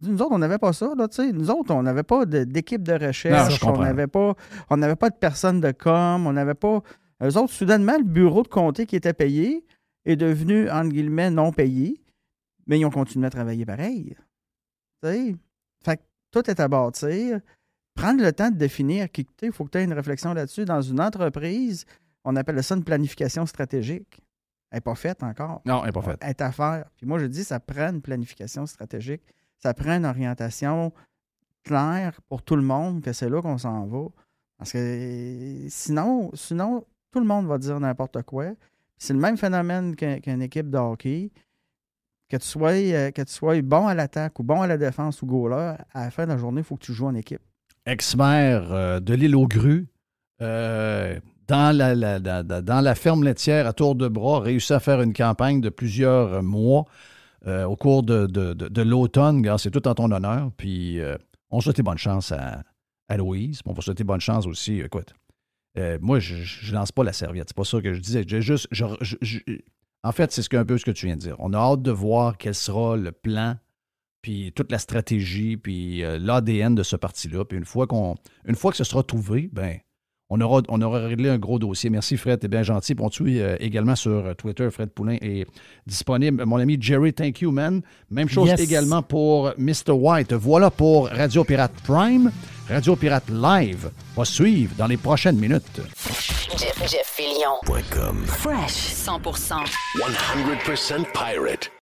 Nous autres, on n'avait pas ça. Là, tu sais. Nous autres, on n'avait pas d'équipe de, recherche. on n'avait pas, on n'avait pas de personne de com. On n'avait pas. Eux autres, soudainement, le bureau de comté qui était payé est devenu, entre guillemets, non payé. Mais ils ont continué à travailler pareil. Fait que tout est à bâtir. Prendre le temps de définir, qui- il faut que tu aies une réflexion là-dessus. Dans une entreprise, on appelle ça une planification stratégique. Elle n'est pas faite encore. Non, elle n'est pas faite. Elle est à faire. Puis moi, je dis, ça prend une planification stratégique. Ça prend une orientation claire pour tout le monde que c'est là qu'on s'en va. Parce que sinon, sinon, Tout le monde va dire n'importe quoi. C'est le même phénomène qu'un- qu'une équipe de hockey. Que tu, sois, euh, que tu sois bon à l'attaque ou bon à la défense ou goaler, à la fin de la journée, il faut que tu joues en équipe. ex-maire euh, de l'île aux grues, euh, dans, la, ferme laitière à tour de bras, réussi à faire une campagne de plusieurs mois euh, au cours de, l'automne. C'est tout en ton honneur. Puis euh, on souhaite bonne chance à, à Louise. On va souhaiter bonne chance aussi. Écoute, euh, moi, je ne lance pas la serviette. C'est pas ça que je disais. Juste. en fait, c'est un peu ce que tu viens de dire. On a hâte de voir quel sera le plan puis toute la stratégie, puis euh, l'ADN de ce parti-là. Puis une fois, qu'on, une fois que ce sera trouvé, ben, on aura, on aura réglé un gros dossier. Merci, Fred, t'es bien gentil. Puis on te suit euh, également sur euh, Twitter. Fred Poulain est disponible. Mon ami Jerry, thank you, man. Même chose Yes. également pour Mr. White. Voilà pour Radio Pirate Prime. Radio Pirate Live va suivre dans les prochaines minutes. Jeff, Jeff. Fresh 100%. 100% pirate.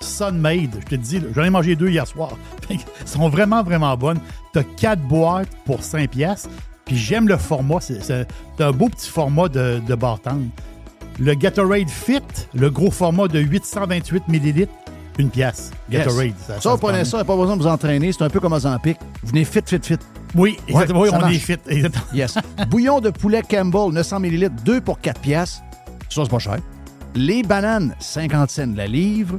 Sunmade. Je te dis, j'en ai mangé deux hier soir. Elles sont vraiment, vraiment bonnes. Tu as 4 boîtes pour 5 piastres. Puis j'aime le format. C'est un beau petit format de, de bartende. Le Gatorade Fit, le gros format de 828 millilitres, une pièce. Yes. Gatorade. Ça, se vous prenez ça, pas besoin de vous entraîner. C'est un peu comme Ozempic. Vous venez fit, fit, fit. Oui, exactement. Ouais, oui, ça on marche. est fit. Exactement. Yes. Bouillon de poulet Campbell, 900 ml, 2 pour 4 piastres. Ça, c'est pas cher. Les bananes, 50 cents la livre.